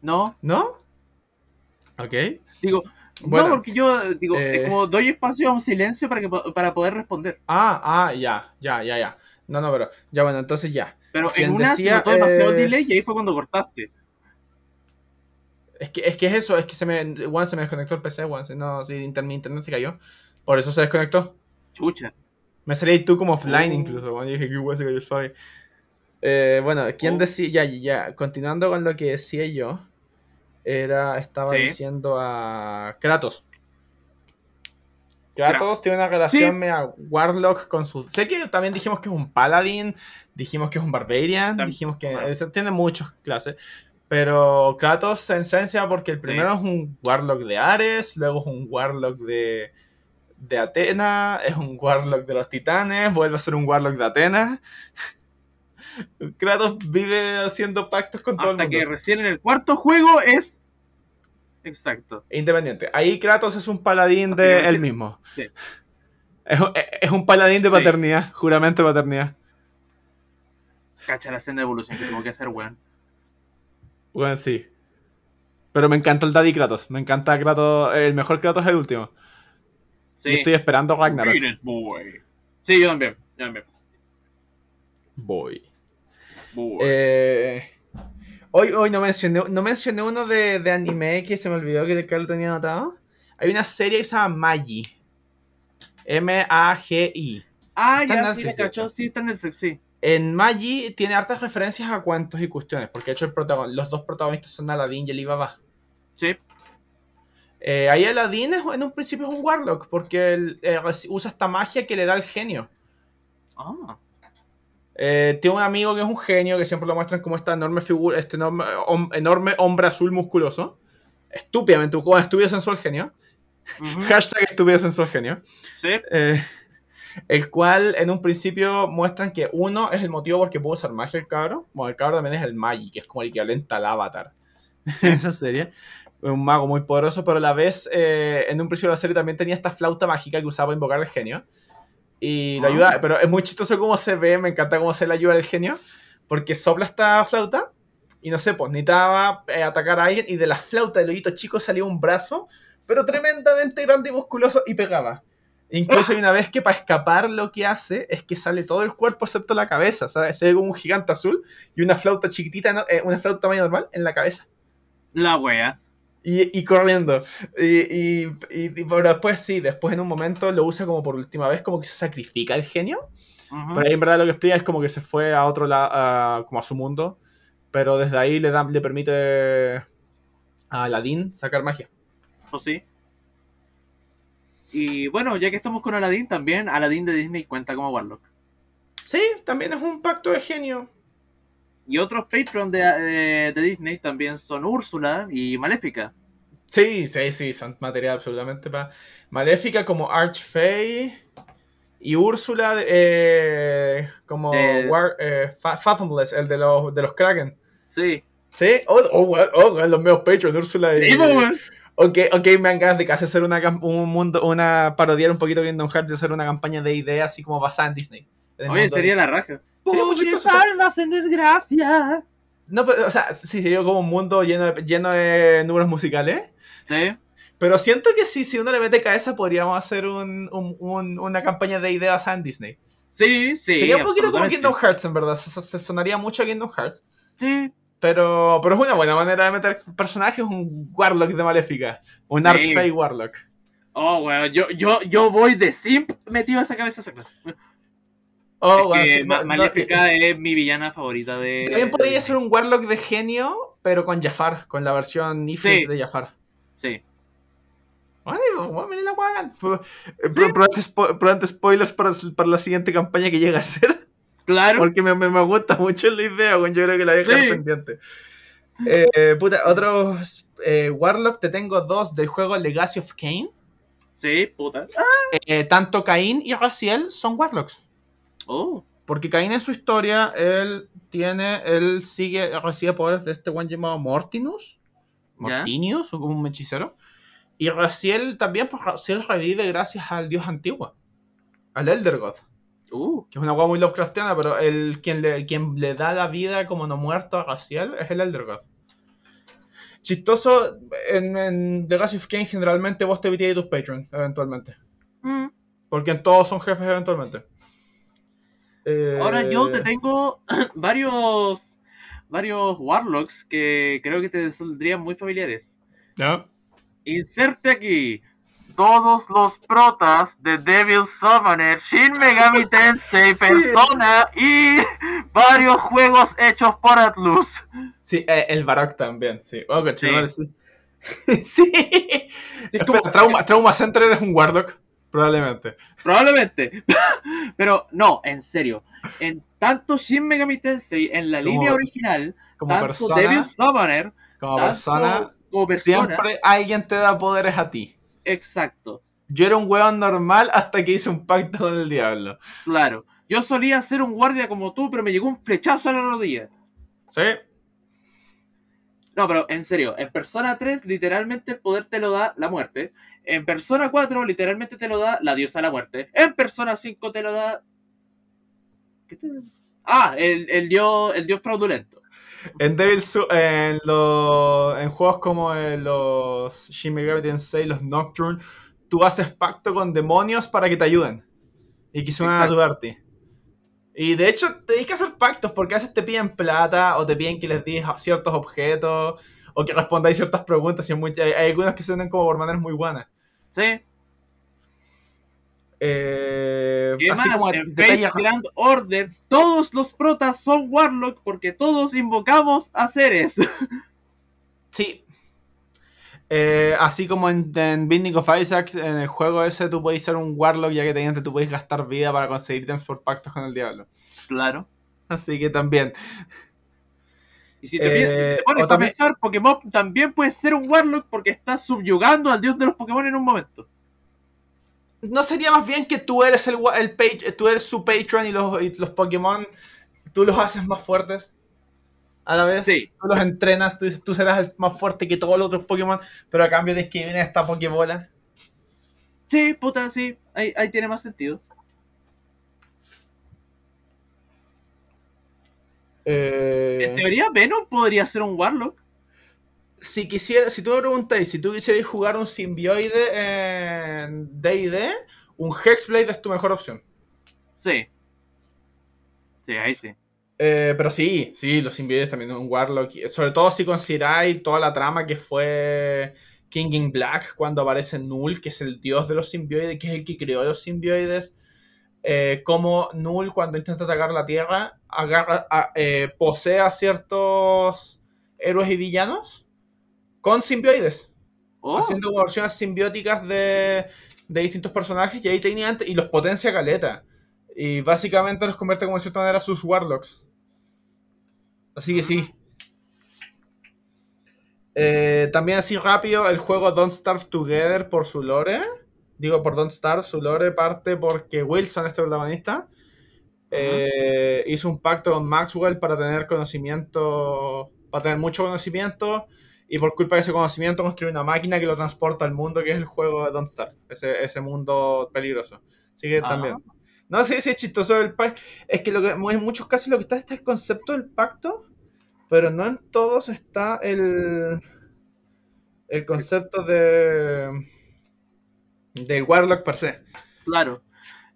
No, ¿No? Ok. digo, Bueno, no, porque yo digo, eh, como doy espacio a un silencio para que para poder responder. Ah, ah, ya, ya, ya, ya. No, no, pero. Ya, bueno, entonces ya. Pero Quien en una decía, se notó demasiado delay y ahí fue cuando cortaste. Es que, es que es eso, es que se me. One se me desconectó el PC, one. No, sí, inter- mi internet se cayó. Por eso se desconectó. Chucha. Me salí tú como offline Oh. incluso, bueno, y dije que igual se cayó el Fabi. Eh, bueno, ¿quién Oh. decía? Ya, ya, continuando con lo que decía yo, era, estaba Sí. diciendo a Kratos. Kratos tiene una relación Sí. media Warlock con su... Sé que también dijimos que es un Paladin, dijimos que es un Barbarian, dijimos que bueno. tiene muchas clases, pero Kratos se esencia porque el primero es un Warlock de Ares, luego es un Warlock de, de Atena, es un Warlock de los Titanes, vuelve a ser un Warlock de Atenas. Kratos vive haciendo pactos con todo el Hasta mundo. que recién en el cuarto juego es. Exacto. Independiente. Ahí Kratos es un paladín Hasta de él recién- mismo. Sí. Es, un- es un paladín de Sí. paternidad, juramento de paternidad. Cacha la escena de evolución que tuvo que hacer, weón. Bueno, sí. Pero me encanta el Daddy Kratos. Me encanta Kratos. El mejor Kratos es el último. Sí. Y estoy esperando Ragnarok. Sí, yo también. Yo también. Boy. Eh, hoy, hoy no mencioné, no mencioné uno de, de anime que se me olvidó que el Carlos tenía anotado. Hay una serie que se llama Magi. M-A-G-I. ah, está ya, sí, Netflix, de cachó. Sí, está en Netflix, sí. En Magi tiene hartas referencias a cuentos y cuestiones, porque de hecho el protagon- los dos protagonistas son Aladdin y Alibaba. Sí. Eh, ahí Aladdin es, en un principio es un Warlock, porque él, eh, usa esta magia que le da el genio. Ah. Eh, tiene un amigo que es un genio, que siempre lo muestran como esta enorme figura, este enorme, hom- enorme hombre azul musculoso. Estúpidamente, estúpido sensual genio. Ujú. Hashtag estúpido sensual genio. Sí. El cual en un principio muestran que uno es el motivo por qué pudo usar magia el cabro. Bueno, el cabro también es el Magi, que es como el equivalente al Avatar. en esa serie. Un mago muy poderoso, pero a la vez eh, en un principio de la serie también tenía esta flauta mágica que usaba para invocar al genio. Y lo Ah. ayuda, pero es muy chistoso cómo se ve, me encanta cómo se le ayuda al genio, porque sopla esta flauta y no sé, pues necesitaba eh, atacar a alguien y de la flauta del hoyito chico salía un brazo, pero tremendamente grande y musculoso y pegaba. Incluso hay una vez que para escapar lo que hace es que sale todo el cuerpo excepto la cabeza, ¿sabes? Se ve como un gigante azul y una flauta chiquitita. Eh, una flauta tamaño normal en la cabeza. La wea. Y, y corriendo. Y, y, y- y- pero después sí, después en un momento lo usa como por última vez, como que se sacrifica el genio. Pero ahí en verdad lo que explica es como que se fue a otro lado, como a su mundo. Pero desde ahí le, da, le permite a Aladdin sacar magia. Pues sí. Y bueno, ya que estamos con Aladdin también, Aladdin de Disney cuenta como Warlock. Sí, también es un pacto de genio. Y otros Patreon de, eh, de Disney también son Úrsula y Maléfica. Sí, sí, sí, son material absolutamente para. Maléfica como Archfey y Úrsula eh, como De- War- eh, Fa- Fathomless, el de los, de los Kraken. Sí. Sí, oh, oh, oh, oh, los medios Patreon, Úrsula y. Sí, pues. Ok, ok, me dan ganas de casi hacer una, un mundo, una parodiar un poquito Kingdom Hearts y hacer una campaña de ideas así como basada en Disney. Oye, sería Disney. la raja. Sería Pobres almas en desgracia. No, pero, o sea, sí, sería como un mundo lleno de, lleno de números musicales. Sí. Pero siento que sí, si uno le mete cabeza, podríamos hacer un, un- un- una campaña de ideas basada en Disney. Sí, sí. Sería un poquito como. Kingdom Hearts, en verdad. Se, se sonaría mucho a Kingdom Hearts. Sí. Pero, pero es una buena manera de meter personajes, un Warlock de Maléfica. Un Sí. Archfey Warlock. Oh, weón. Yo, yo, yo voy de simp metido a esa cabeza esa clase. Oh, Es bueno, que sí, Ma- no- no- Maléfica es mi villana favorita de. También podría ser un Warlock de genio, pero con Jafar, con la versión Sí. de Jafar. Sí. Bueno, bueno, la hueá. Pro- eh, pro- Probante spo- probante spoilers para, para la siguiente campaña que llega a ser. Claro. Porque me, me, me gusta mucho la idea, bueno, yo creo que la voy a dejar Sí. pendiente. Eh, puta, otros eh, Warlock te tengo dos del juego Legacy of Kain. Sí, puta. Eh, tanto Caín y Raziel son Warlocks. Oh. Porque Caín en su historia, él tiene, él sigue, recibe poderes de este one llamado Mortinus. Mortinius, o como un hechicero. Y Raziel también, pues Raziel revive gracias al dios antiguo. Al Elder God. Uh. Que es una hueá muy Lovecraftiana, pero el, quien, le, quien le da la vida como no muerto a Raziel es el Elder God. Chistoso, en, en Legacy of Kain generalmente vos te evitáis tus patrons, eventualmente. Mm. Porque en todos son jefes eventualmente. Eh, Ahora yo te tengo varios varios Warlocks que creo que te saldrían muy familiares. ¿Ya? Inserte aquí todos los protas de Devil Summoner, Shin Megami Tensei, Sí. Persona y varios juegos hechos por Atlus. Sí, eh, el Baroque también, sí. Oh, Sí. sí. sí. Espera, Trauma, Trauma Center es un Warlock, probablemente. Probablemente. Pero no, en serio. En tanto Shin Megami Tensei en la Como- línea original, Como tanto persona, Devil Summoner, como tanto persona, como persona, siempre alguien te da poderes a ti. Exacto. Yo era un hueón normal hasta que hice un pacto con el diablo. Claro. Yo solía ser un guardia como tú, pero me llegó un flechazo a la rodilla. ¿Sí? No, pero en serio, en Persona 3 literalmente el poder te lo da la muerte. En Persona 4 literalmente te lo da la diosa de la muerte. En Persona 5 te lo da... ¿Qué te... Ah, el, el, dios, el dios fraudulento. En Devil Su- en, los en juegos como en los Shin Megami Tensei, los Nocturne, tú haces pacto con demonios para que te ayuden y que se a ayudarte. Y de hecho, tenés que hacer pactos porque a veces te piden plata o te piden que les des ciertos objetos o que respondáis ciertas preguntas. Y hay, hay algunos que se como por maneras muy buenas. Sí. Eh, como en Fate Grand Order, todos los protas son Warlock porque todos invocamos a seres. Sí. Eh, así como en, en Binding of Isaac, en el juego ese, tú podés ser un Warlock, ya que teniente tú podés gastar vida para conseguir ítems por pactos con el diablo. Claro. Así que también. Y si te, Eh, te pones también- a pensar, Pokémon también puede ser un Warlock porque está subyugando al dios de los Pokémon en un momento. ¿No sería más bien que tú eres el, el page, tú eres su patron y los, y los Pokémon, tú los haces más fuertes? A la vez, Sí. tú los entrenas, tú dices, tú serás el más fuerte que todos los otros Pokémon, pero a cambio de que viene esta Pokébola. Sí, puta, sí. Ahí, ahí tiene más sentido. Eh, En teoría, Venom podría ser un Warlock. Si quisiera, si tú me preguntáis, si tú quisieras jugar un simbioide en D&D, un Hexblade es tu mejor opción. Sí. Sí, ahí sí. Eh, pero sí, sí, los simbioides también, un Warlock. Sobre todo si consideráis toda la trama que fue King in Black cuando aparece Null, que es el dios de los simbioides, que es el que creó los simbioides. Eh, como Null, cuando intenta atacar la Tierra, agarra, a- eh, posee a ciertos héroes y villanos con simbioides. Oh, haciendo versiones simbióticas de, de distintos personajes y ahí técnicamente y los potencia caleta. Y básicamente los convierte como de cierta manera sus warlocks. Así que sí. Eh, también así rápido, el juego Don't Starve Together por su lore. Digo por Don't Starve, su lore parte porque Wilson, este protagonista, eh, hizo un pacto con Maxwell para tener conocimiento, para tener mucho conocimiento y por culpa de ese conocimiento construyó una máquina que lo transporta al mundo que es el juego de Don't Starve, ese, ese mundo peligroso. Así que Ah. también. No, sí, sí, es chistoso el pacto. Es que, lo que en muchos casos lo que está está el concepto del pacto, pero no en todos está el, el concepto de del Warlock per se. claro.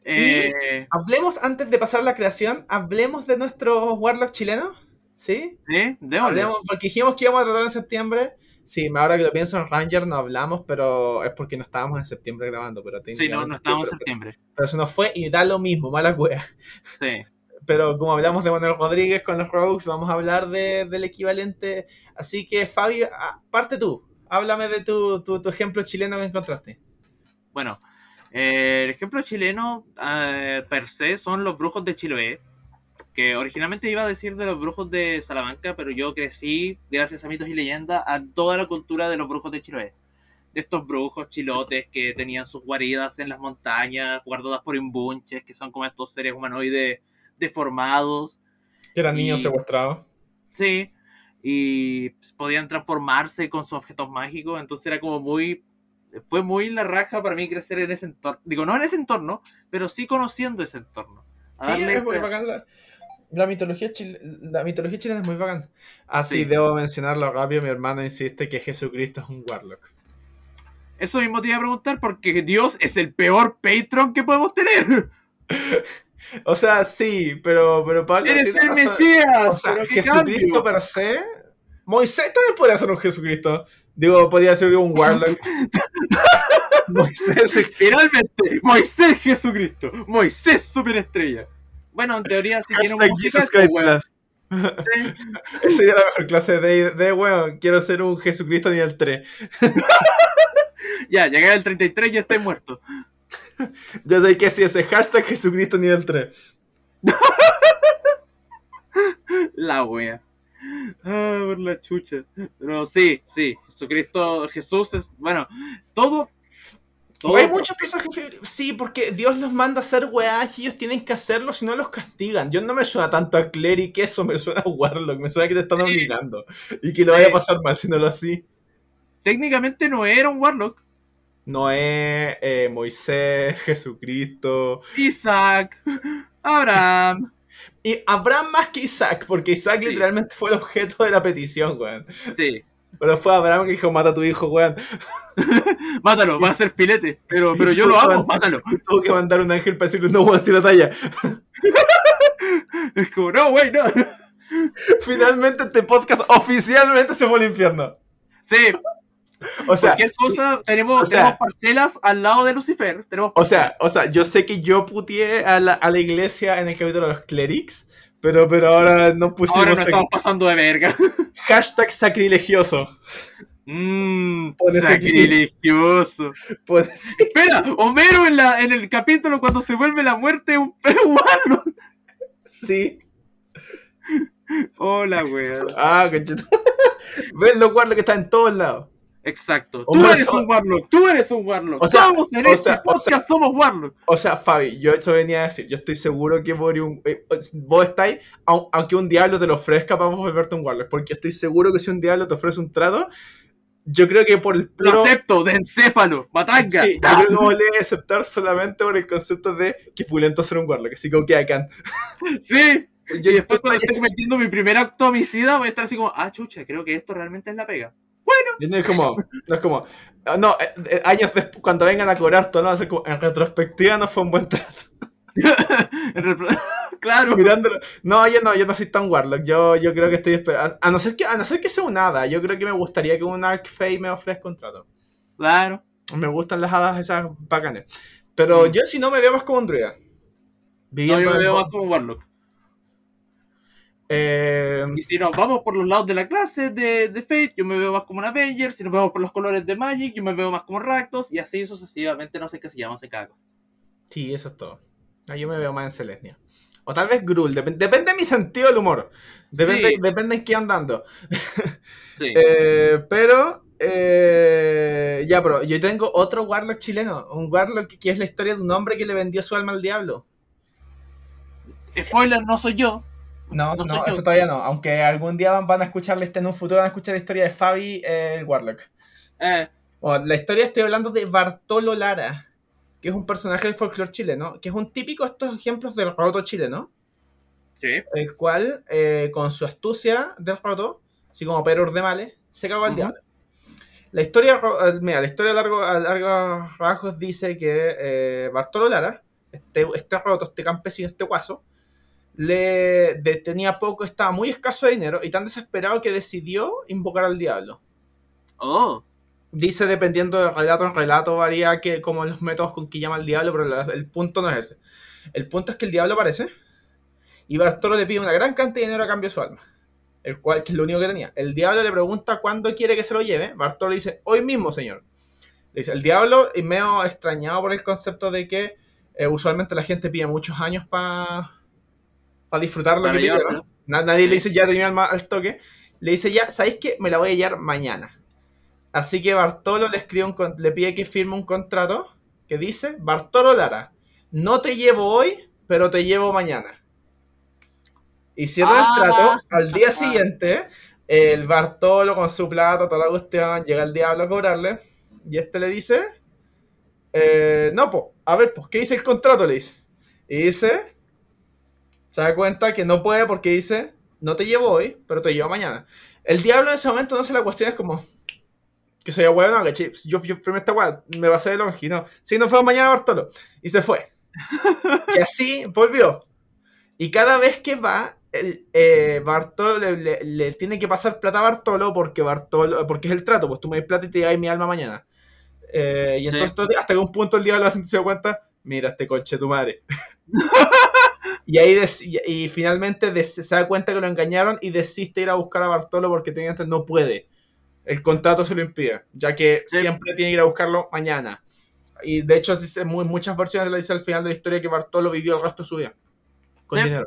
Eh, Hablemos, antes de pasar la creación, hablemos de nuestros Warlock chilenos. ¿Sí? ¿Sí? Hablemos, porque dijimos que íbamos a tratar en septiembre. Sí, ahora que lo pienso en Ranger no hablamos, pero es porque no estábamos en septiembre grabando. Pero Sí, no, no estábamos en septiembre. pero se nos fue y da lo mismo, mala wea. Sí. Pero como hablamos de Manuel Rodríguez con los Rogues, vamos a hablar de- del equivalente. Así que, Fabi, ah, parte tú. Háblame de tu, tu, tu ejemplo chileno que encontraste. Bueno, eh, el ejemplo chileno eh, per se son los brujos de Chiloé, que originalmente iba a decir de los brujos de Salamanca, pero yo crecí, gracias a mitos y leyendas, a toda la cultura de los brujos de Chiloé. De estos brujos chilotes que tenían sus guaridas en las montañas, guardadas por imbunches, que son como estos seres humanoides deformados. Que eran Y- niños secuestrados. Sí, y podían transformarse con sus objetos mágicos, entonces era como muy... Fue muy la raja para mí crecer en ese entorno. Digo, no en ese entorno, pero sí conociendo ese entorno. Sí, es muy bacán. La, la mitología, la mitología chilena es muy bacán. Así Sí. debo mencionarlo rápido. Mi hermano insiste que Jesucristo es un Warlock. Eso mismo te iba a preguntar porque Dios es el peor patron que podemos tener. O sea, sí, pero, pero Pablo. ¡Eres el. Mesías! O sea, pero Jesucristo per se. Moisés también podría ser un Jesucristo. Digo, podría ser un Warlock. Moisés Finalmente, Moisés Jesucristo. Moisés superestrella. Bueno, en teoría sí tiene un Jesus. Plus. Esa sería la mejor clase de, de weón. Quiero ser un Jesucristo nivel 3. Ya, llegué al 33 y ya estoy muerto. Ya sé que sí, ese hashtag Jesucristo nivel 3. La wea. Ah, por la chucha. Pero sí, sí, Jesucristo, Jesús es, bueno, todo, Todo Hay muchos personajes febriles. Sí, porque Dios los manda a hacer weás y ellos tienen que hacerlo, si no los castigan. Yo no me suena tanto a Cleric eso, me suena a Warlock, me suena que te están obligando. Y que lo vaya a pasar mal si no lo así. Técnicamente no era un Warlock. Noé, eh, Moisés, Jesucristo. Isaac, Abraham. Y Abraham más que Isaac, porque Isaac Sí. literalmente fue el objeto de la petición, weón. Sí. Pero fue Abraham que dijo, mata a tu hijo, weón. Mátalo, va a ser pilete. Pero, pero yo lo amo, mátalo. Tuvo que mandar un ángel para decirle, no, weón, si la talla. Es como, no, güey, no. Finalmente este podcast oficialmente se fue al infierno. Sí, O sea, cualquier cosa, tenemos, o sea- tenemos parcelas al lado de Lucifer. Tenemos O sea, o sea, yo sé que yo puteé a la, a la iglesia en el capítulo de los clerics, pero, pero ahora no pusimos Ahora nos estamos pasando de verga. hashtag sacrilegioso. Mmm, sacrilegioso. Espera, Homero en, la, en el capítulo cuando se vuelve la muerte un peruano. sí. Hola, weón. Ah, conchito. Ven lo cual que está en todos lados. Exacto. Tú eres un Warlock, tú eres un Warlock. O sea, Todos en o este o sea- somos Warlock. O sea, Fabi, yo eso venía a decir, yo estoy seguro que por un, eh, vos estáis, au- aunque un diablo te lo ofrezca para volverte un warlock, porque estoy seguro que si un diablo te ofrece un trato, yo creo que por el puro... acepto, de encéfalo, matanga. Sí, yo creo que vos le aceptar solamente por el concepto de que pulento ser un warlock, así que ok, I can. Sí. Yo, Y después cuando esté cometiendo mi primer acto homicida voy a estar así como, ah, chucha, creo que esto realmente es la pega. Yo no es como, no es como, ah, no, eh, eh, años después, cuando vengan a cobrar todo, no va a ser como, en retrospectiva no fue un buen trato. Claro. Mirándolo, no, yo no, yo no soy tan warlock, yo, yo creo que estoy esperando, a no ser que, a no ser que sea un hada, yo creo que me gustaría que un Arc Fey me ofrezca un trato. Claro. Me gustan las hadas esas bacanes. Pero Mm. yo si no me veo más como un druida. No, yo me veo más como Warlock. Eh, Y si nos vamos por los lados de la clase de, de Fate, yo me veo más como un Avenger. Si nos vemos por los colores de Magic, yo me veo más como Rakdos. Y así sucesivamente, no sé qué se llama, cada cosa. sí, eso es todo. Yo me veo más en Celestia. O tal vez Grul, dep- depende de mi sentido del humor. Depende, Sí. depende en qué andando. Sí. Eh, pero, eh, ya, pero yo tengo otro Warlock chileno. Un Warlock que, que es la historia de un hombre que le vendió su alma al diablo. Spoiler, no soy yo. No, No eso todavía no. Aunque algún día van, van a escucharle, este, en un futuro van a escuchar la historia de Fabi, eh, el Warlock. Eh, Bueno, la historia estoy hablando de Bartolo Lara, que es un personaje del folclore chileno, que es un típico de estos ejemplos del roto chileno, sí. el cual, eh, con su astucia del roto, así como Pedro Urdemales, se cagó al diablo. La historia, eh, mira, la historia a largo, a largos rasgos dice que eh, Bartolo Lara, este, este roto, este campesino, este guaso, le de- tenía poco, estaba muy escaso de dinero y tan desesperado que decidió invocar al diablo. Oh. Dice dependiendo de relato en relato, varía que como los métodos con que llama al diablo, pero la- el punto no es ese. El punto es que el diablo aparece y Bartolo le pide una gran cantidad de dinero a cambio de su alma. El cual, que es lo único que tenía. El diablo le pregunta cuándo quiere que se lo lleve. Bartolo dice, hoy mismo, señor. Le dice, el diablo, y medio extrañado por el concepto de que eh, usualmente la gente pide muchos años para disfrutar lo Para que pide, Nadie le dice ya tenía alma al toque. Le dice ya, ¿sabéis qué? Me la voy a llevar mañana. Así que Bartolo le escribe un con- le pide que firme un contrato que dice, Bartolo Lara, no te llevo hoy, pero te llevo mañana. Y cierra Ah. el trato, al día siguiente, el Bartolo con su plata, toda la cuestión, llega el diablo a cobrarle, y este le dice, eh, no, pues, a ver, pues, ¿qué dice el contrato? Le dice. Y dice, se da cuenta que no puede porque dice, no te llevo hoy, pero te llevo mañana. El diablo en ese momento no se la cuestiona, es como, que soy bueno, que yo, yo firmé esta weá, me pasé de longe, no. Sí, no fue mañana Bartolo. Y se fue. y así volvió. Y cada vez que va, el, eh, Bartolo le, le- le tiene que pasar plata a Bartolo porque Bartolo, porque es el trato, pues tú me das plata y te llevas mi alma mañana. Eh, y Sí. entonces todo- hasta que un punto el diablo se da cuenta, mira este conche tu madre. y ahí y, finalmente se da cuenta que lo engañaron y desiste ir a buscar a Bartolo porque técnicamente no puede. El contrato se lo impide, ya que Sí. siempre tiene que ir a buscarlo mañana. Y de hecho, muchas versiones lo dice al final de la historia que Bartolo vivió el resto de su vida con Sí. dinero.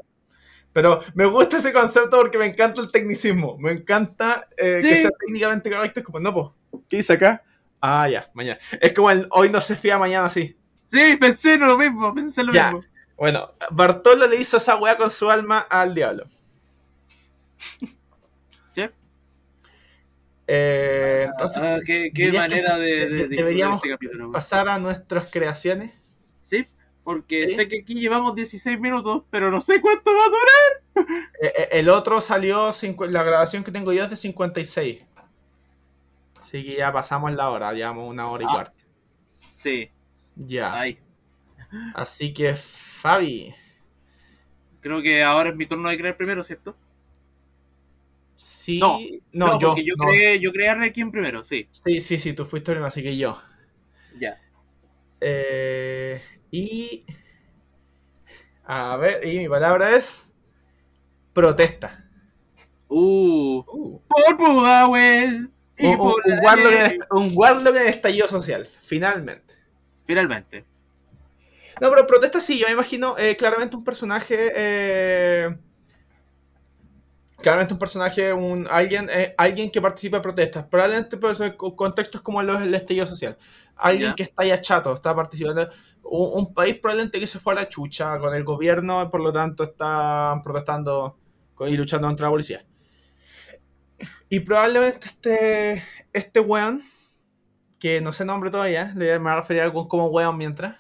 Pero me gusta ese concepto porque me encanta el tecnicismo. Me encanta eh, que Sí. sea técnicamente correcto. Es como, no, pues, ¿qué dice acá? Ah, ya, mañana. Es como el hoy no se fía, mañana sí. Sí, pensé en lo mismo, pensé en lo Ya. mismo. Bueno, Bartolo le hizo esa weá con su alma al diablo. ¿Sí? Eh, entonces, Ah, qué, qué dirías que manera de, de, de- disfrutar deberíamos este capítulo. pasar a nuestras creaciones. Sí, porque Sí. sé que aquí llevamos 16 minutos, pero no sé cuánto va a durar. Eh, eh, el otro salió, la grabación que tengo yo es de 56. Así que ya pasamos la hora, llevamos una hora y Ah. cuarto. Sí, Ya. ay. Así que, Fabi. Creo que ahora es mi turno de crear primero, ¿cierto? Sí. No, No, yo. yo, no. creé, yo creé a Requiem primero, sí. Sí, sí, sí, tú fuiste primero, así que yo. Ya. Eh, y. A ver, y mi palabra es. Protesta. Uh, Uh, por Pudahuel. Un, un, Warlock en un Warlock en estallido social, finalmente. Finalmente. No, pero protesta sí, yo me imagino eh, claramente un personaje. eh, claramente un personaje, un alguien, eh, alguien que participa en protestas. Probablemente pues, en co- contextos como los del estallido social. Alguien que está ya chato, está participando. Un, un país probablemente que se fue a la chucha con el gobierno, por lo tanto están protestando y luchando contra la policía. Y probablemente este, este weón, que no sé nombre todavía, le me voy a referir a algo como weón mientras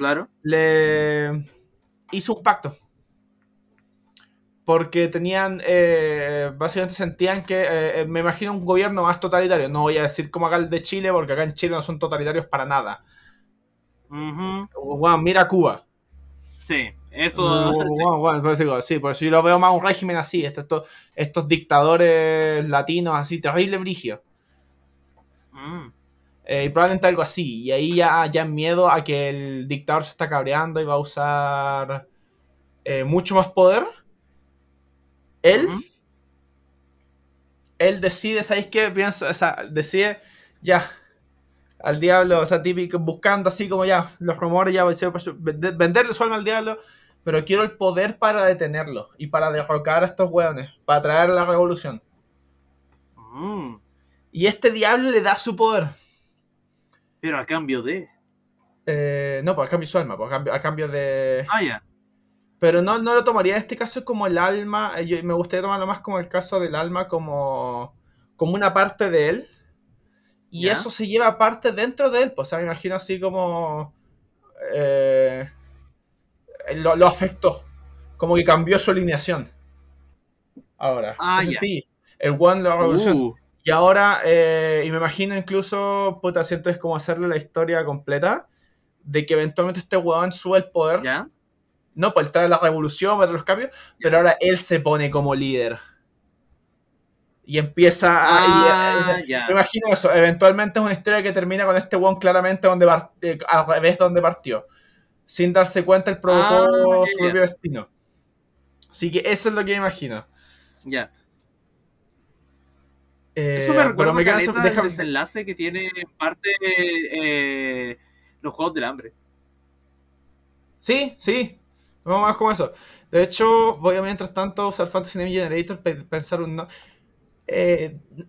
Claro. le hizo un pacto. Porque tenían, eh, básicamente sentían que, eh, me imagino un gobierno más totalitario. No voy a decir como acá el de Chile, porque acá en Chile no son totalitarios para nada. Ujú. Bueno, mira Cuba. Sí, eso. Por eso sí, por eso yo lo veo más un régimen así, estos dictadores latinos así, terrible brigio. Mm. Eh, y probablemente algo así. Y ahí ya, ya miedo a que el dictador se está cabreando y va a usar eh, mucho más poder. Él, él decide, ¿sabéis qué? Piensa, o sea, decide ya al diablo, o sea, típico, buscando así como ya los rumores, ya vender- venderle su alma al diablo, pero quiero el poder para detenerlo y para derrocar a estos hueones, para traer la revolución. Mm. Y este diablo le da su poder. Pero a cambio de. Eh, no, pues a cambio de su alma, pues a cambio, a cambio de... Ah, ya. Pero no, no lo tomaría en este caso como el alma. eh, Yo, me gustaría tomarlo más como el caso del alma, como, como una parte de él. Y eso se lleva parte dentro de él. Pues, o sea, me imagino así como. eh, lo, lo afectó. Como que cambió su alineación. Ahora. Ah, Entonces, sí, el One la revolución. Uh, Y ahora, eh, y me imagino incluso, puta, siento es como hacerle la historia completa. De que eventualmente este weón sube el poder. ¿Ya? No, pues trae la revolución, para los cambios, pero ahora él se pone como líder. Y empieza a... Ah, y, eh, ya. Me imagino eso. Eventualmente es una historia que termina con este one claramente donde part- eh, al revés de donde partió. Sin darse cuenta, él provocó Ah, su propio destino. Así que eso es lo que me imagino. Ya. Eh, Eso me recuerda pero me queda caleta eso- del déjame- desenlace que tiene en parte eh, los Juegos del Hambre. Sí, sí. Vamos más con eso. De hecho, voy a mientras tanto usar Fantasy Name Generator para pensar un nombre.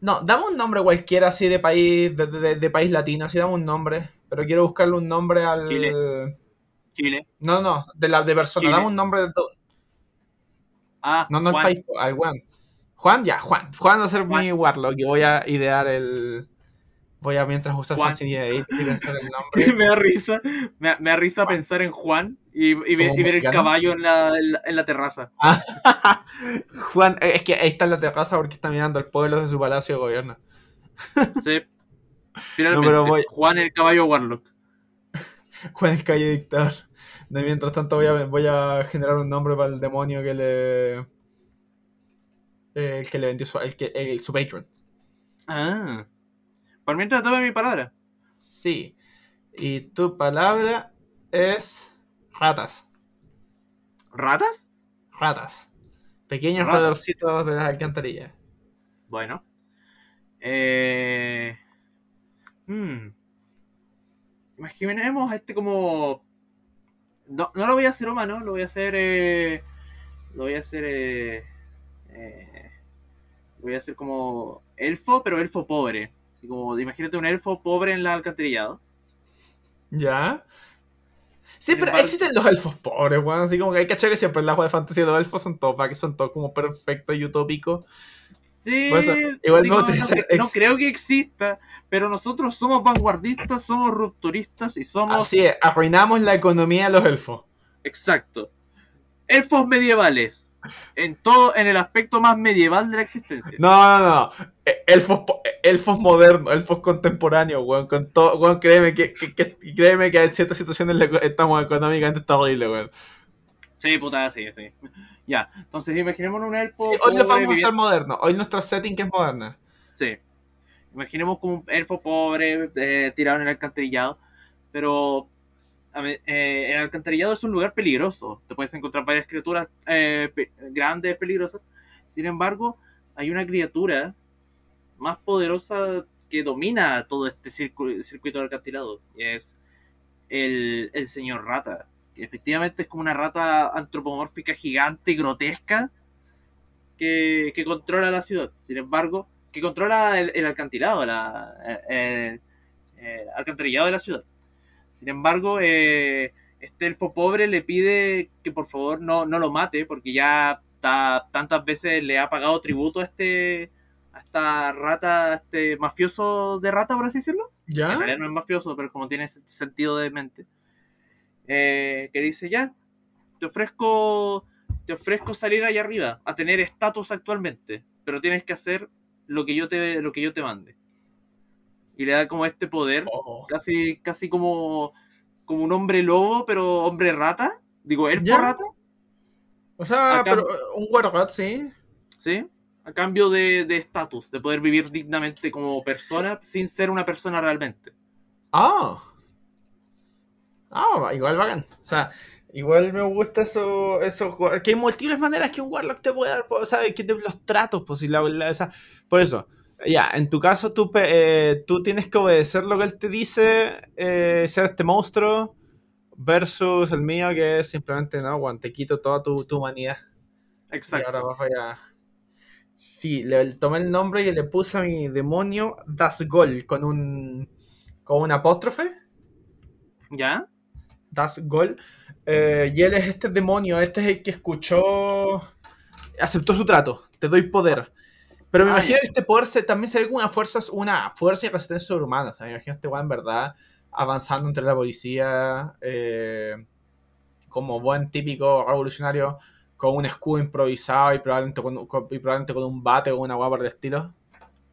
no, dame un nombre cualquiera así de país, de, de- de país latino, así dame un nombre. Pero quiero buscarle un nombre al. Chile. Chile. No, no, de la de persona. Chile. Dame un nombre de todo. Ah, No, no el Juan. país, al Juan. Juan, ya, Juan. Juan va a ser Juan. mi Warlock y voy a idear el. Voy a mientras Juan. Fantasy Generator y pensar el nombre. me da risa, me, me da risa pensar en Juan y, y ver, ¿Como y ver el caballo en la, en la, en la terraza. Juan, eh, es que ahí está en la terraza porque está mirando el pueblo de su palacio de gobierno. Sí. Finalmente, pero voy- Juan el caballo Warlock. Juan el calle dictador. De mientras tanto voy a, voy a generar un nombre para el demonio que le. Eh, El que le vendió su, el que, el- su patron. Ah. Por mientras tome mi palabra. Sí. Y tu palabra es. Ratas. ¿Ratas? Ratas. Pequeños Ratas. roedorcitos de las alcantarillas. Bueno. Eh... Hmm. Imaginemos este como... No, no lo voy a hacer humano, lo voy a hacer... Eh... Lo voy a hacer... Eh... eh, Voy a hacer como elfo, pero elfo pobre. Así como, imagínate un elfo pobre en el alcantarillado. ¿Ya? Sí, pero embargo- existen los elfos pobres, weón. Así como que hay que que siempre en la de fantasía los elfos son todos, que son todos como perfectos y utópicos. Sí, eso, igual digo, no, ser no creo que exista, pero nosotros somos vanguardistas, somos rupturistas y somos... Así es, arruinamos la economía de los elfos. Exacto. Elfos medievales. En todo, en el aspecto más medieval de la existencia. No, no, no. Eh, Elfos, eh, elfos modernos, elfos contemporáneos, weón. Con todo, weón, créeme que, que- que- créeme que en ciertas situaciones estamos económicamente está horrible, weón. Sí, puta, sí, sí. Ya, entonces imaginemos un elfo. Sí, hoy lo vamos a hacer moderno. Hoy nuestro setting que es moderno. Sí. Imaginemos como un elfo pobre eh, tirado en el alcantarillado. Pero el alcantarillado es un lugar peligroso. Te puedes encontrar varias criaturas eh, grandes, peligrosas. Sin embargo, hay una criatura más poderosa que domina todo este circu- circuito del alcantarillado. Y es el, señor rata. Que efectivamente es como una rata antropomórfica gigante, grotesca, que, controla la ciudad. Sin embargo, que controla el, el alcantilado, la, el alcantarillado de la ciudad. Sin embargo, eh, este elfo pobre le pide que por favor no, no lo mate, porque ya ta- tantas veces le ha pagado tributo a este a esta rata, a este mafioso de rata, por así decirlo. En ¿Ya? realidad no es mafioso, pero como tiene sentido de mente. Eh, que dice, ya, te ofrezco, te ofrezco salir allá arriba, a tener estatus actualmente, pero tienes que hacer lo que yo te, lo que yo te mande. Y le da como este poder, Oh. casi, casi como, como un hombre lobo, pero hombre rata. Digo, elfo Ya. rata, O sea, pero eh, un Wargot, sí. ¿sí? A cambio de estatus, de poder vivir dignamente como persona sin ser una persona realmente. Ah. Ah, igual bacán. O sea, igual me gusta eso, eso que hay múltiples maneras que un Warlock te puede dar, o sea, que te, los tratos, pues, y la, la- o sea, por eso, ya, en tu caso tú, eh, tú tienes que obedecer lo que él te dice, eh, ser este monstruo, versus el mío, que es simplemente, no, Juan, te quito toda tu, tu humanidad. Y Exacto. ahora vas a... Sí, le tomé el nombre y le puse a mi demonio Dasgol con un... con un apóstrofe. ¿Ya? Dasgol. Eh, y él es este demonio, este es el que escuchó... aceptó su trato, te doy poder. Pero me Ah, imagino que este poder se- también se ve como una fuerza, una fuerza y resistencia sobrehumana. O sea, me imagino este weón en verdad avanzando entre la policía eh, como buen típico revolucionario con un escudo improvisado y probablemente con, con- y probablemente con un bate o una guapa por el estilo.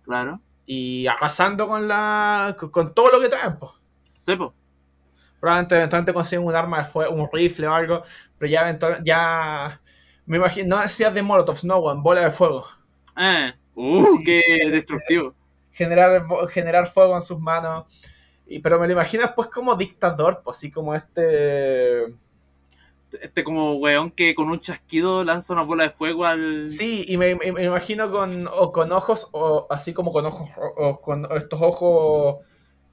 Claro. Y arrasando con la con, con todo lo que traen, pues. Sí, po. Probablemente eventualmente consiguen un arma de fuego, un rifle o algo, pero ya eventualmente, ya me imagino, no decías de molotovs, no, weón, bola de fuego. Eh. Uh, Sí. qué destructivo. Generar, generar fuego en sus manos. Y, pero me lo imagino después como dictador, pues así como este... Este como weón que con un chasquido lanza una bola de fuego al... Sí, y me, me- imagino con, o con ojos, o así como con ojos, o, o con estos ojos,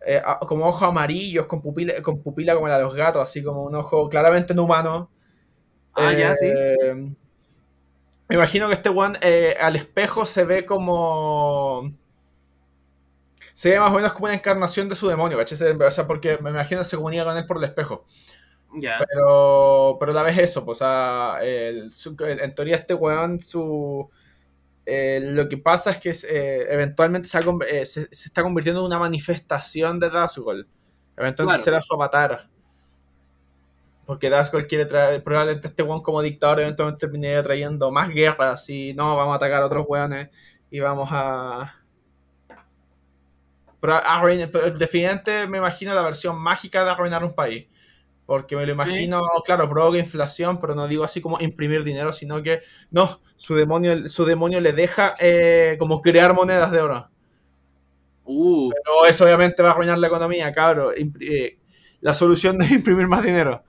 eh, como ojos amarillos, con pupila, con pupila como la de los gatos, así como un ojo claramente no humano. Ah, ya, sí. Me imagino que este one eh, al espejo se ve como. Se ve más o menos como una encarnación de su demonio, ¿cachai? O sea, porque me imagino que se comunica con él por el espejo. Ya. Pero, pero la vez eso, pues, o sea, el- su- en teoría este weón, su, eh, lo que pasa es que eh, eventualmente se, ha conv- eh, se- se está convirtiendo en una manifestación de Dazgul. Eventualmente Claro. será su avatar. Porque Dazgul quiere traer, probablemente este weón como dictador eventualmente terminaría trayendo más guerras y no, vamos a atacar a otros weones y vamos a... Pero, arruin- pero definitivamente me imagino la versión mágica de arruinar un país. Porque me lo imagino, claro, provoca inflación, pero no digo así como imprimir dinero, sino que no, su demonio, su demonio le deja eh, como crear monedas de oro. Uh, Pero eso obviamente va a arruinar la economía, cabrón. Eh, la solución no es imprimir más dinero.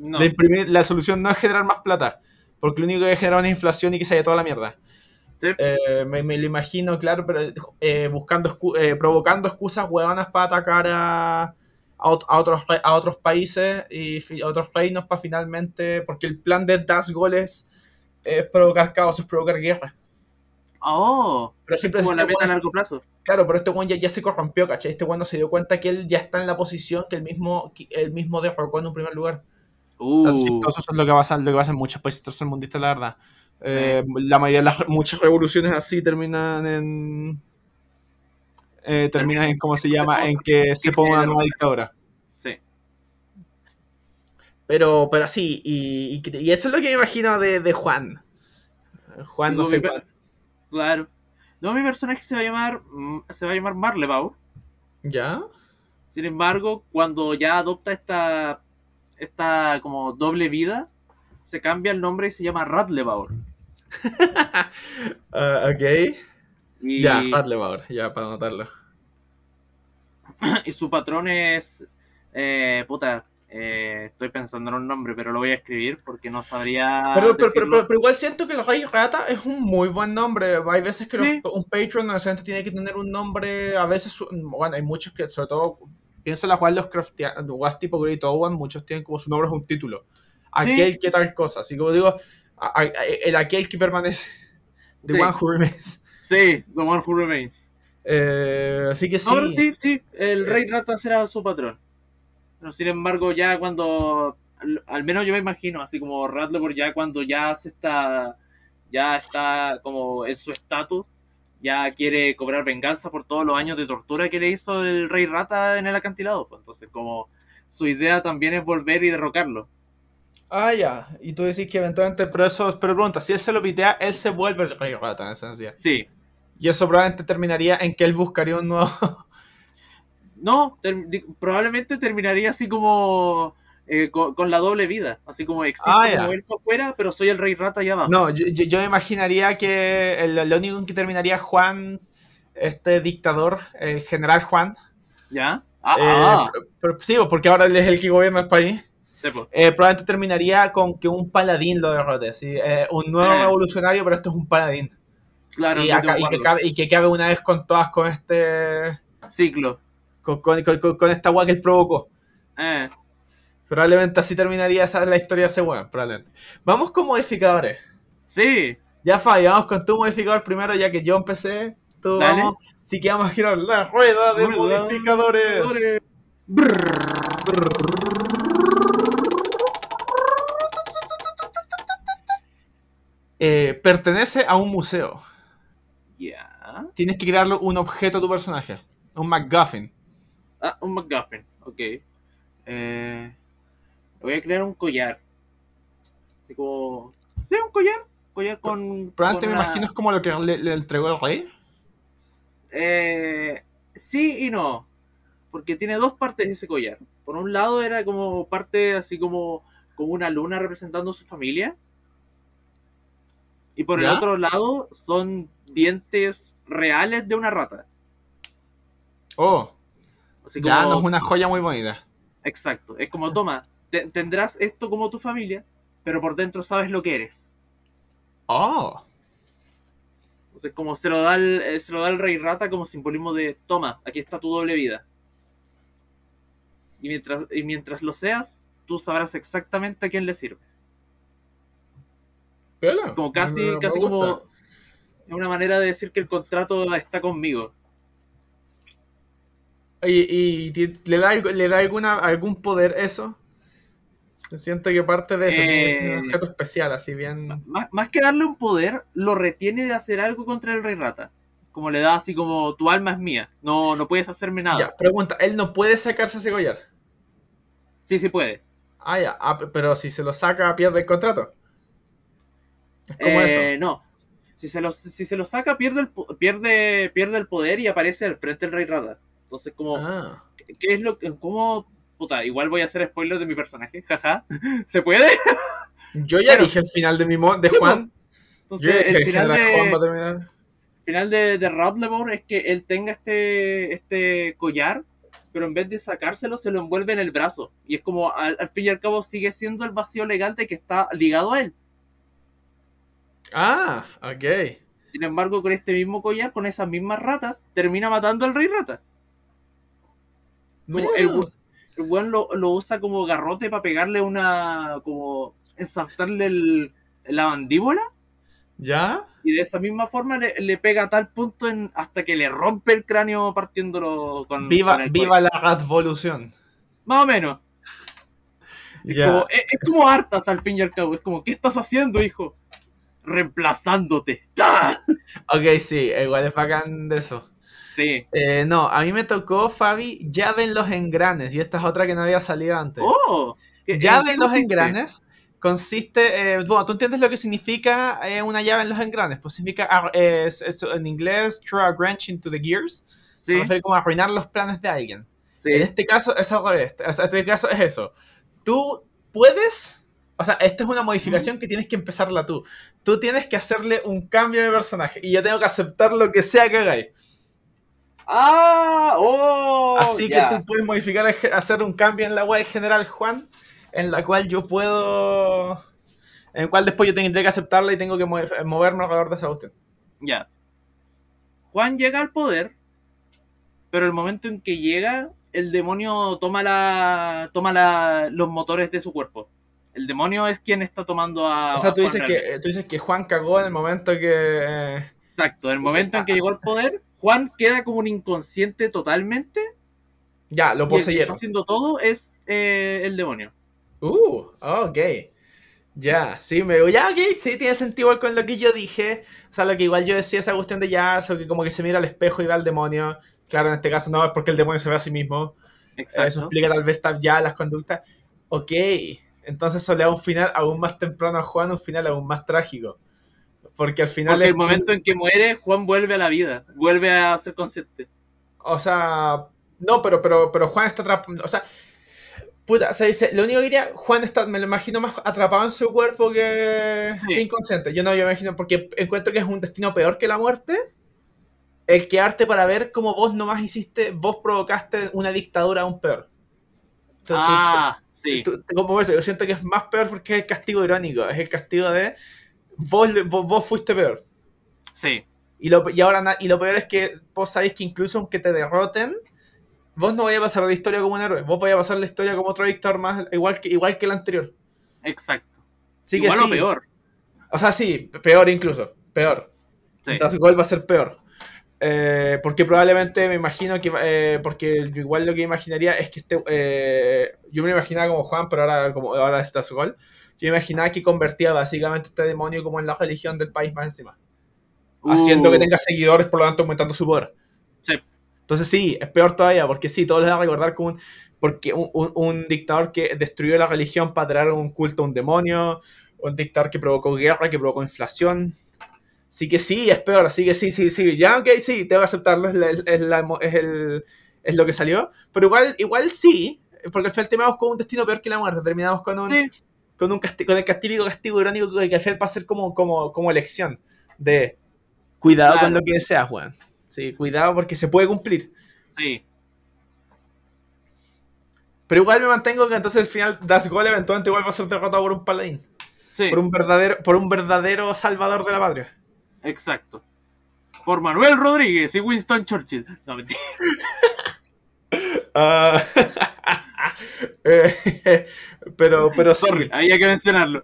No. La, imprimir- la solución no es generar más plata. Porque lo único que genera es inflación y que se vaya toda la mierda. Sí. Eh, me, me lo imagino, claro, pero eh, buscando eh, provocando excusas huevonas para atacar a, a, a otros, a otros países y a otros reinos para finalmente. Porque el plan de Dazgol es, es provocar caos, es provocar guerra. Oh, Pero siempre como la este meta a largo plazo. Claro, pero este weón ya, ya se corrompió, ¿cachai? Este weón no se dio cuenta que él ya está en la posición que él mismo, que él mismo derrocó en un primer lugar. Uh, eso es lo que pasa, lo que pasa en muchos países tercermundistas, la verdad. Eh, La mayoría de las muchas revoluciones así terminan en. eh, terminan en, ¿cómo se llama? En que se ponga una nueva dictadura. sí. Pero, pero sí, y, y, y eso es lo que me imagino de, de Juan. Juan no Digo, sé. Claro. No, mi personaje se va a llamar mm, se va a llamar Marlebaur. ¿Ya? Sin embargo, cuando ya adopta esta esta como doble vida, se cambia el nombre y se llama Radlebaur. Ah, ok. Y, Ya, Hadley ahora, ya para anotarlo. y su patrón es eh, puta, eh, estoy pensando en un nombre, pero lo voy a escribir porque no sabría Pero, pero, pero, pero- pero igual siento que el Rey Rata es un muy buen nombre. Hay veces que los- Sí. un Patreon necesariamente tiene que tener un nombre. A veces, bueno, hay muchos que, sobre todo, piensa la cual los craftianos, juegos tipo Great Owen, muchos tienen como su nombre es un título. Aquel que tal cosa. Así como digo, a- a- el aquel que permanece. The Sí. One Who Remains. Sí, The One Who Remains. Eh, así que sí. Pero sí, sí, el Sí. Rey Rata será su patrón. Pero sin embargo, ya cuando, al, al menos yo me imagino, así como Radleborg ya cuando ya se está, ya está como en su estatus, ya quiere cobrar venganza por todos los años de tortura que le hizo el Rey Rata en el acantilado. pues. Entonces, como su idea también es volver y derrocarlo. Ah, ya. Y tú decís que eventualmente. Pero eso, pero pregunta, si él se lo pitea, él se vuelve el Rey Rata en esencia. Sí. Y eso probablemente terminaría en que él buscaría un nuevo. No, ter- probablemente terminaría así como eh, con, con la doble vida. Así como existo Ah, como elfo afuera, pero soy el Rey Rata allá abajo. No, yo, yo- imaginaría que el- lo único en que terminaría Juan, este dictador, el general Juan. ¿Ya? Ah, eh, ah, pero- pero sí, porque ahora él es el que gobierna el país. sí, pues. eh, probablemente terminaría con que un paladín lo derrote. ¿sí? Eh, un nuevo Eh. revolucionario, pero esto es un paladín. Claro, y, acá- y que cabe, y que cabe una vez con todas con este. Ciclo. con, con, con- con esta agua que él provocó. Eh, Probablemente así terminaría esa, la historia de ese weón, probablemente. Vamos con modificadores. sí, Ya Fabi, vamos con tu modificador primero, ya que yo empecé. Tú Dale. vamos. Sí que vamos a girar la rueda de Rueda. modificadores. Eh, pertenece a un museo. Ya. Tienes que crearle un objeto a tu personaje. Un MacGuffin. Ah, un McGuffin, ok. Eh, voy a crear un collar. Así como... Sí, un collar. Collar con... Probablemente con me una- imagino es como lo que le, le entregó el rey. Eh, sí y no. Porque tiene dos partes ese collar. Por un lado era como parte así como, como una luna representando su familia. Y por ¿Ya? el otro lado son dientes reales de una rata. Oh, Así ya como- no es una joya muy bonita. Exacto. Es como, toma, te- tendrás esto como tu familia, pero por dentro sabes lo que eres. Oh, Entonces, como se lo da el, eh, se lo da el rey rata como simbolismo de, toma, aquí está tu doble vida. Y mientras, y mientras lo seas, tú sabrás exactamente a quién le sirve. piola. Como casi, Me- me- me casi gusta. como es una manera de decir que el contrato está conmigo. ¿Y, y le da, algo- le da alguna, algún poder eso? Siento que parte de eso que ser Eh. un objeto especial, así bien. Más, más que darle un poder, lo retiene de hacer algo contra el rey rata. Como le da así como, tu alma es mía, no, no puedes hacerme nada. Ya, pregunta, ¿él no puede sacarse ese collar? Sí, sí puede. Ah, ya, ah, pero si se lo saca, pierde el contrato. Es como Eh, eso. No. Si se, lo, si se lo saca, pierde el, pierde, pierde el poder y aparece al frente del Rey Rata. Entonces, como, Ah. ¿qué es lo que. ¿Cómo.? Puta, igual voy a hacer spoiler de mi personaje, jaja. ¿Se puede? Yo ya Pero- dije el final de mi mo- de Sí, Juan. Yo Entonces, ya dije el final general Juan va a de, terminar. final de, de Radleborn es que él tenga este, este collar, pero en vez de sacárselo, se lo envuelve en el brazo. Y es como, al, al fin y al cabo, sigue siendo el vacío legal de que está ligado a él. Ah, ok. Sin embargo, con este mismo collar, con esas mismas ratas, termina matando al rey rata. Como el, Bueno. El weón lo, lo usa como garrote para pegarle una. como. ensartarle el, la mandíbula. ¿Ya? Y de esa misma forma le, le pega a tal punto en, hasta que le rompe el cráneo partiéndolo con. Viva, con el viva la revolución. Más o menos. Es, Ya. como, es, es como hartas al fin y al cabo. Es como, ¿qué estás haciendo, hijo? Reemplazándote. ¡Ah! Ok, sí, igual es bacán de eso. Sí. Eh, no, a mí me tocó, Fabi, llave en los engranes. Y esta es otra que no había salido antes. ¡Oh! ¿Qué- llave en los consiste? engranes consiste, eh, bueno, tú entiendes lo que significa eh, una llave en los engranes. Pues significa, eh, es- es- en inglés, throw a wrench into the gears. Se Sí, refiere como arruinar los planes de alguien. sí. En este caso es al revés. En este caso es eso. Tú puedes. O sea, esta es una modificación que tienes que empezarla tú. Tú tienes que hacerle un cambio de personaje. Y yo tengo que aceptar lo que sea que hagáis. ¡Ah! ¡Oh! Así que tú puedes modificar, hacer un cambio en la web general Juan. En la cual yo puedo. En el cual después yo tendré que aceptarla y tengo que mo- moverme alrededor de esa cuestión. Ya. Juan llega al poder, pero el momento en que llega, el demonio toma la toma la, los motores de su cuerpo. El demonio es quien está tomando a. O sea, tú dices, que, tú dices que Juan cagó en el momento que. Exacto, en el momento en que llegó al poder, Juan queda como un inconsciente totalmente. ya, lo y el que está poseyeron. haciendo todo es eh, el demonio. Uh, ok. Ya, sí, me ya, ok, sí, tiene sentido con lo que yo dije. O sea, lo que igual yo decía, esa cuestión de ya, eso que como que se mira al espejo y ve al demonio. Claro, en este caso no, es porque el demonio se ve a sí mismo. Exacto. Eso explica tal vez ya las conductas. Ok, entonces eso le da un final aún más temprano a Juan, un final aún más trágico. Porque al final Porque el momento en que muere, Juan vuelve a la vida, vuelve a ser consciente. O sea, no, pero, pero, pero Juan está atrapado. O sea, puta, se dice, lo único que diría, Juan está, me lo imagino más atrapado en su cuerpo que, Sí. que inconsciente. Yo no, yo me imagino, porque encuentro que es un destino peor que la muerte. El quedarte para ver cómo vos nomás hiciste, vos provocaste una dictadura aún peor. Tú- Ah, sí. tú- tú- como eso, yo siento que es más peor porque es el castigo irónico, es el castigo de vos, vos, vos fuiste peor. Sí. Y lo, y ahora y lo peor es que vos sabéis que incluso aunque te derroten, vos no vais a pasar la historia como un héroe, vos vais a pasar la historia como otro dictador más, igual que, igual que el anterior. Exacto. Así Igual que o sí. peor. O sea, sí, peor incluso, peor. Sí. Entonces igual va a ser peor. Eh, porque probablemente me imagino que, eh, porque igual lo que imaginaría es que este, eh, yo me imaginaba como Juan, pero ahora como ahora está su gol. Yo imaginaba que convertía básicamente este demonio como en la religión del país más encima. haciendo Uh, que tenga seguidores, por lo tanto aumentando su poder. Sí. Entonces sí, es peor todavía, porque sí, todos les van a recordar como un, porque un, un- un dictador que destruyó la religión para traer un culto a un demonio, un dictador que provocó guerra, que provocó inflación. Sí que sí, es peor, así que sí, sí, sí, ya, ok, sí, tengo que aceptarlo, es, la- es la- es el, es lo que salió, pero igual, igual sí, porque al final terminamos con un destino peor que la muerte, terminamos con un, Sí. Con, un casti- con el castigo castigo irónico que al final va a ser como, como, como elección de cuidado Claro. con lo que deseas, weón. Sí, cuidado porque se puede cumplir. Sí. Pero igual me mantengo que entonces al final Das Gol eventualmente igual va a ser derrotado por un paladín. Sí. Por un verdadero, por un verdadero salvador de la patria. Exacto. Por Manuel Rodríguez y Winston Churchill. No, mentira. Ah, eh, pero, pero sí. Sorry, había que mencionarlo.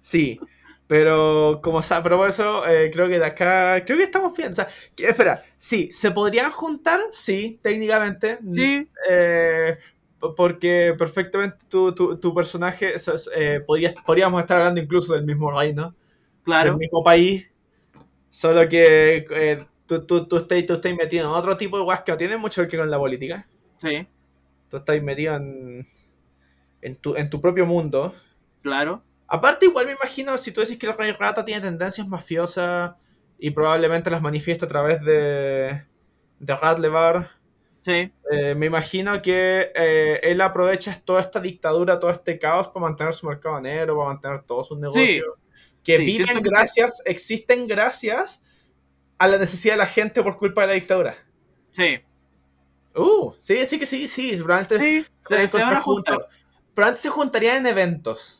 Sí, pero como sa- pero por eso eh, creo que de acá creo que estamos bien. O sea, que- espera, sí, se podrían juntar, sí, técnicamente. Sí, eh, porque perfectamente tu, tu, tu personaje eh, podrías- podríamos estar hablando incluso del mismo reino, claro. del mismo país, solo que eh, tú, tú, tú, estás, tú estás metido en otro tipo de guas que no tienen mucho que ver con la política. Sí, Tú estás metido en, en, tu, en tu propio mundo. claro. Aparte, igual me imagino, si tú decís que el Rey Rata tiene tendencias mafiosas y probablemente las manifiesta a través de, de Radlevar, Sí, eh, me imagino que eh, él aprovecha toda esta dictadura, todo este caos para mantener su mercado negro, para mantener todos sus negocios. que sí, viven que gracias, existen gracias a la necesidad de la gente por culpa de la dictadura. sí. Uh, sí, sí que sí, sí, probablemente Sí, se, se van a contrapunto. juntar. Pero antes se juntarían en eventos.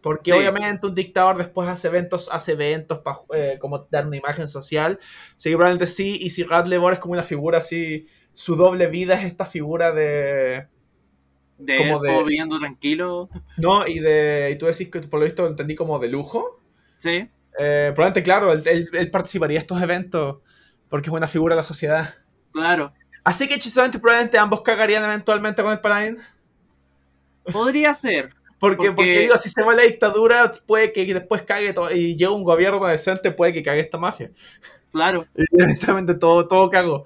Porque Sí. obviamente un dictador después hace eventos, hace eventos para como dar una imagen social. Sí, probablemente sí. Y si Radlevor es como una figura así, su doble vida es esta figura de. De como elfo de- viviendo tranquilo. No, y de. Y tú decís que por lo visto lo entendí como de lujo. Sí, Eh, probablemente, claro, él, él- él participaría de estos eventos porque es una figura de la sociedad. Claro. Así que chistosamente probablemente ambos cagarían eventualmente con el paladín. Podría ser. Porque, Porque- porque digo, si se va la dictadura, puede que después cague todo, y llega un gobierno decente, puede que cague esta mafia. Claro. Y eventualmente todo, todo cago.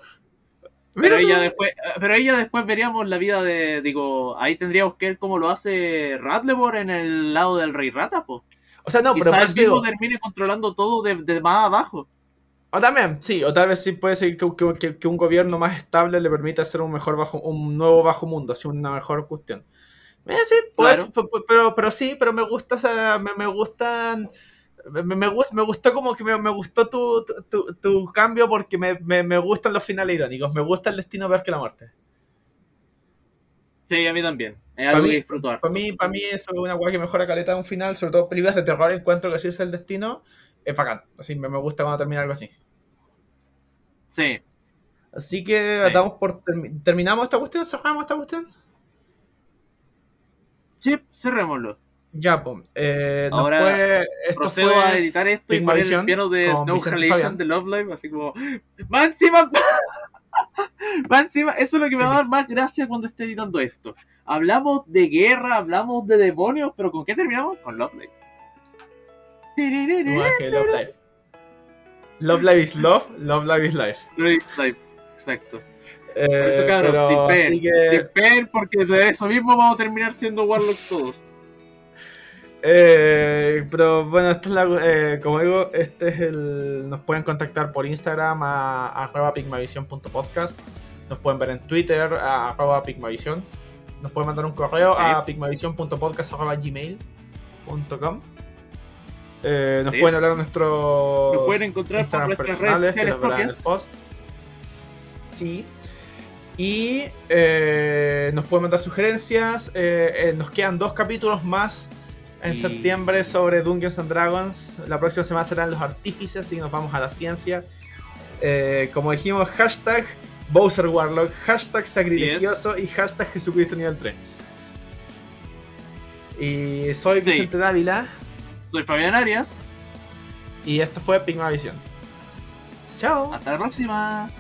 Pero ella después, pero ella después veríamos la vida de, digo, ahí tendríamos que ver cómo lo hace Ratlebor en el lado del Rey Rata, po. O sea, no, pero Quizá eso digo, mismo termine controlando todo de, de más abajo. O también, sí, o tal vez sí puede ser que, que- que- un gobierno más estable le permita hacer un mejor bajo, un nuevo bajo mundo, así una mejor cuestión. Eh, sí, puede- Claro. pero, pero sí, pero me gusta esa, me, me gustan, me, me, gust- me gustó como que me, me gustó tu, tu, tu- cambio porque me, me, me gustan los finales irónicos, me gusta el destino peor que la muerte. Sí, a mí también. Es algo mí- que. Para mí, para mí eso es una weá que mejora caleta de un final, sobre todo películas de terror, encuentro que así es el destino, es bacán, así me, me gusta cuando termina algo así. Sí. Así que Sí. damos por termi- terminamos esta cuestión, cerramos esta cuestión. Chip, cerrémoslo. Ya, pues. Eh, Ahora puede- esto Procedo a fue. editar esto y poner el piano de Snow Halation de Love Live, así como. ¡Máxima! Máxima, eso es lo que me va a dar más gracia cuando esté editando esto. Hablamos de guerra, hablamos de demonios, pero ¿con qué terminamos? Con Love Live. Love Life. Love Life is love, Love Life is life. Love Live, Exacto. Eh, Por eso, cabrón, pero sin que, porque de eso mismo vamos a terminar siendo Warlocks todos. eh, pero bueno, esta es la, eh, como digo, este es el. Nos pueden contactar por Instagram a, a arroba pigmavision.podcast. Nos pueden ver en Twitter a arroba pigmavision. Nos pueden mandar un correo a pigmavision.podcast.gmail.com eh, Nos Sí. pueden hablar en nuestro Nos pueden encontrar por Instagram nuestras redes que verán en el post. Sí. Y eh, nos pueden mandar sugerencias. eh, nos quedan dos capítulos más en septiembre sobre Dungeons and Dragons. La próxima semana serán los artífices y nos vamos a la ciencia. Como dijimos, hashtag Bowser Warlock, hashtag sacrilegioso y hashtag Jesucristo nivel 3. Y soy Sí. Vicente Dávila Soy Fabián Arias. y esto fue Pigma Visión. Chao. Hasta la próxima.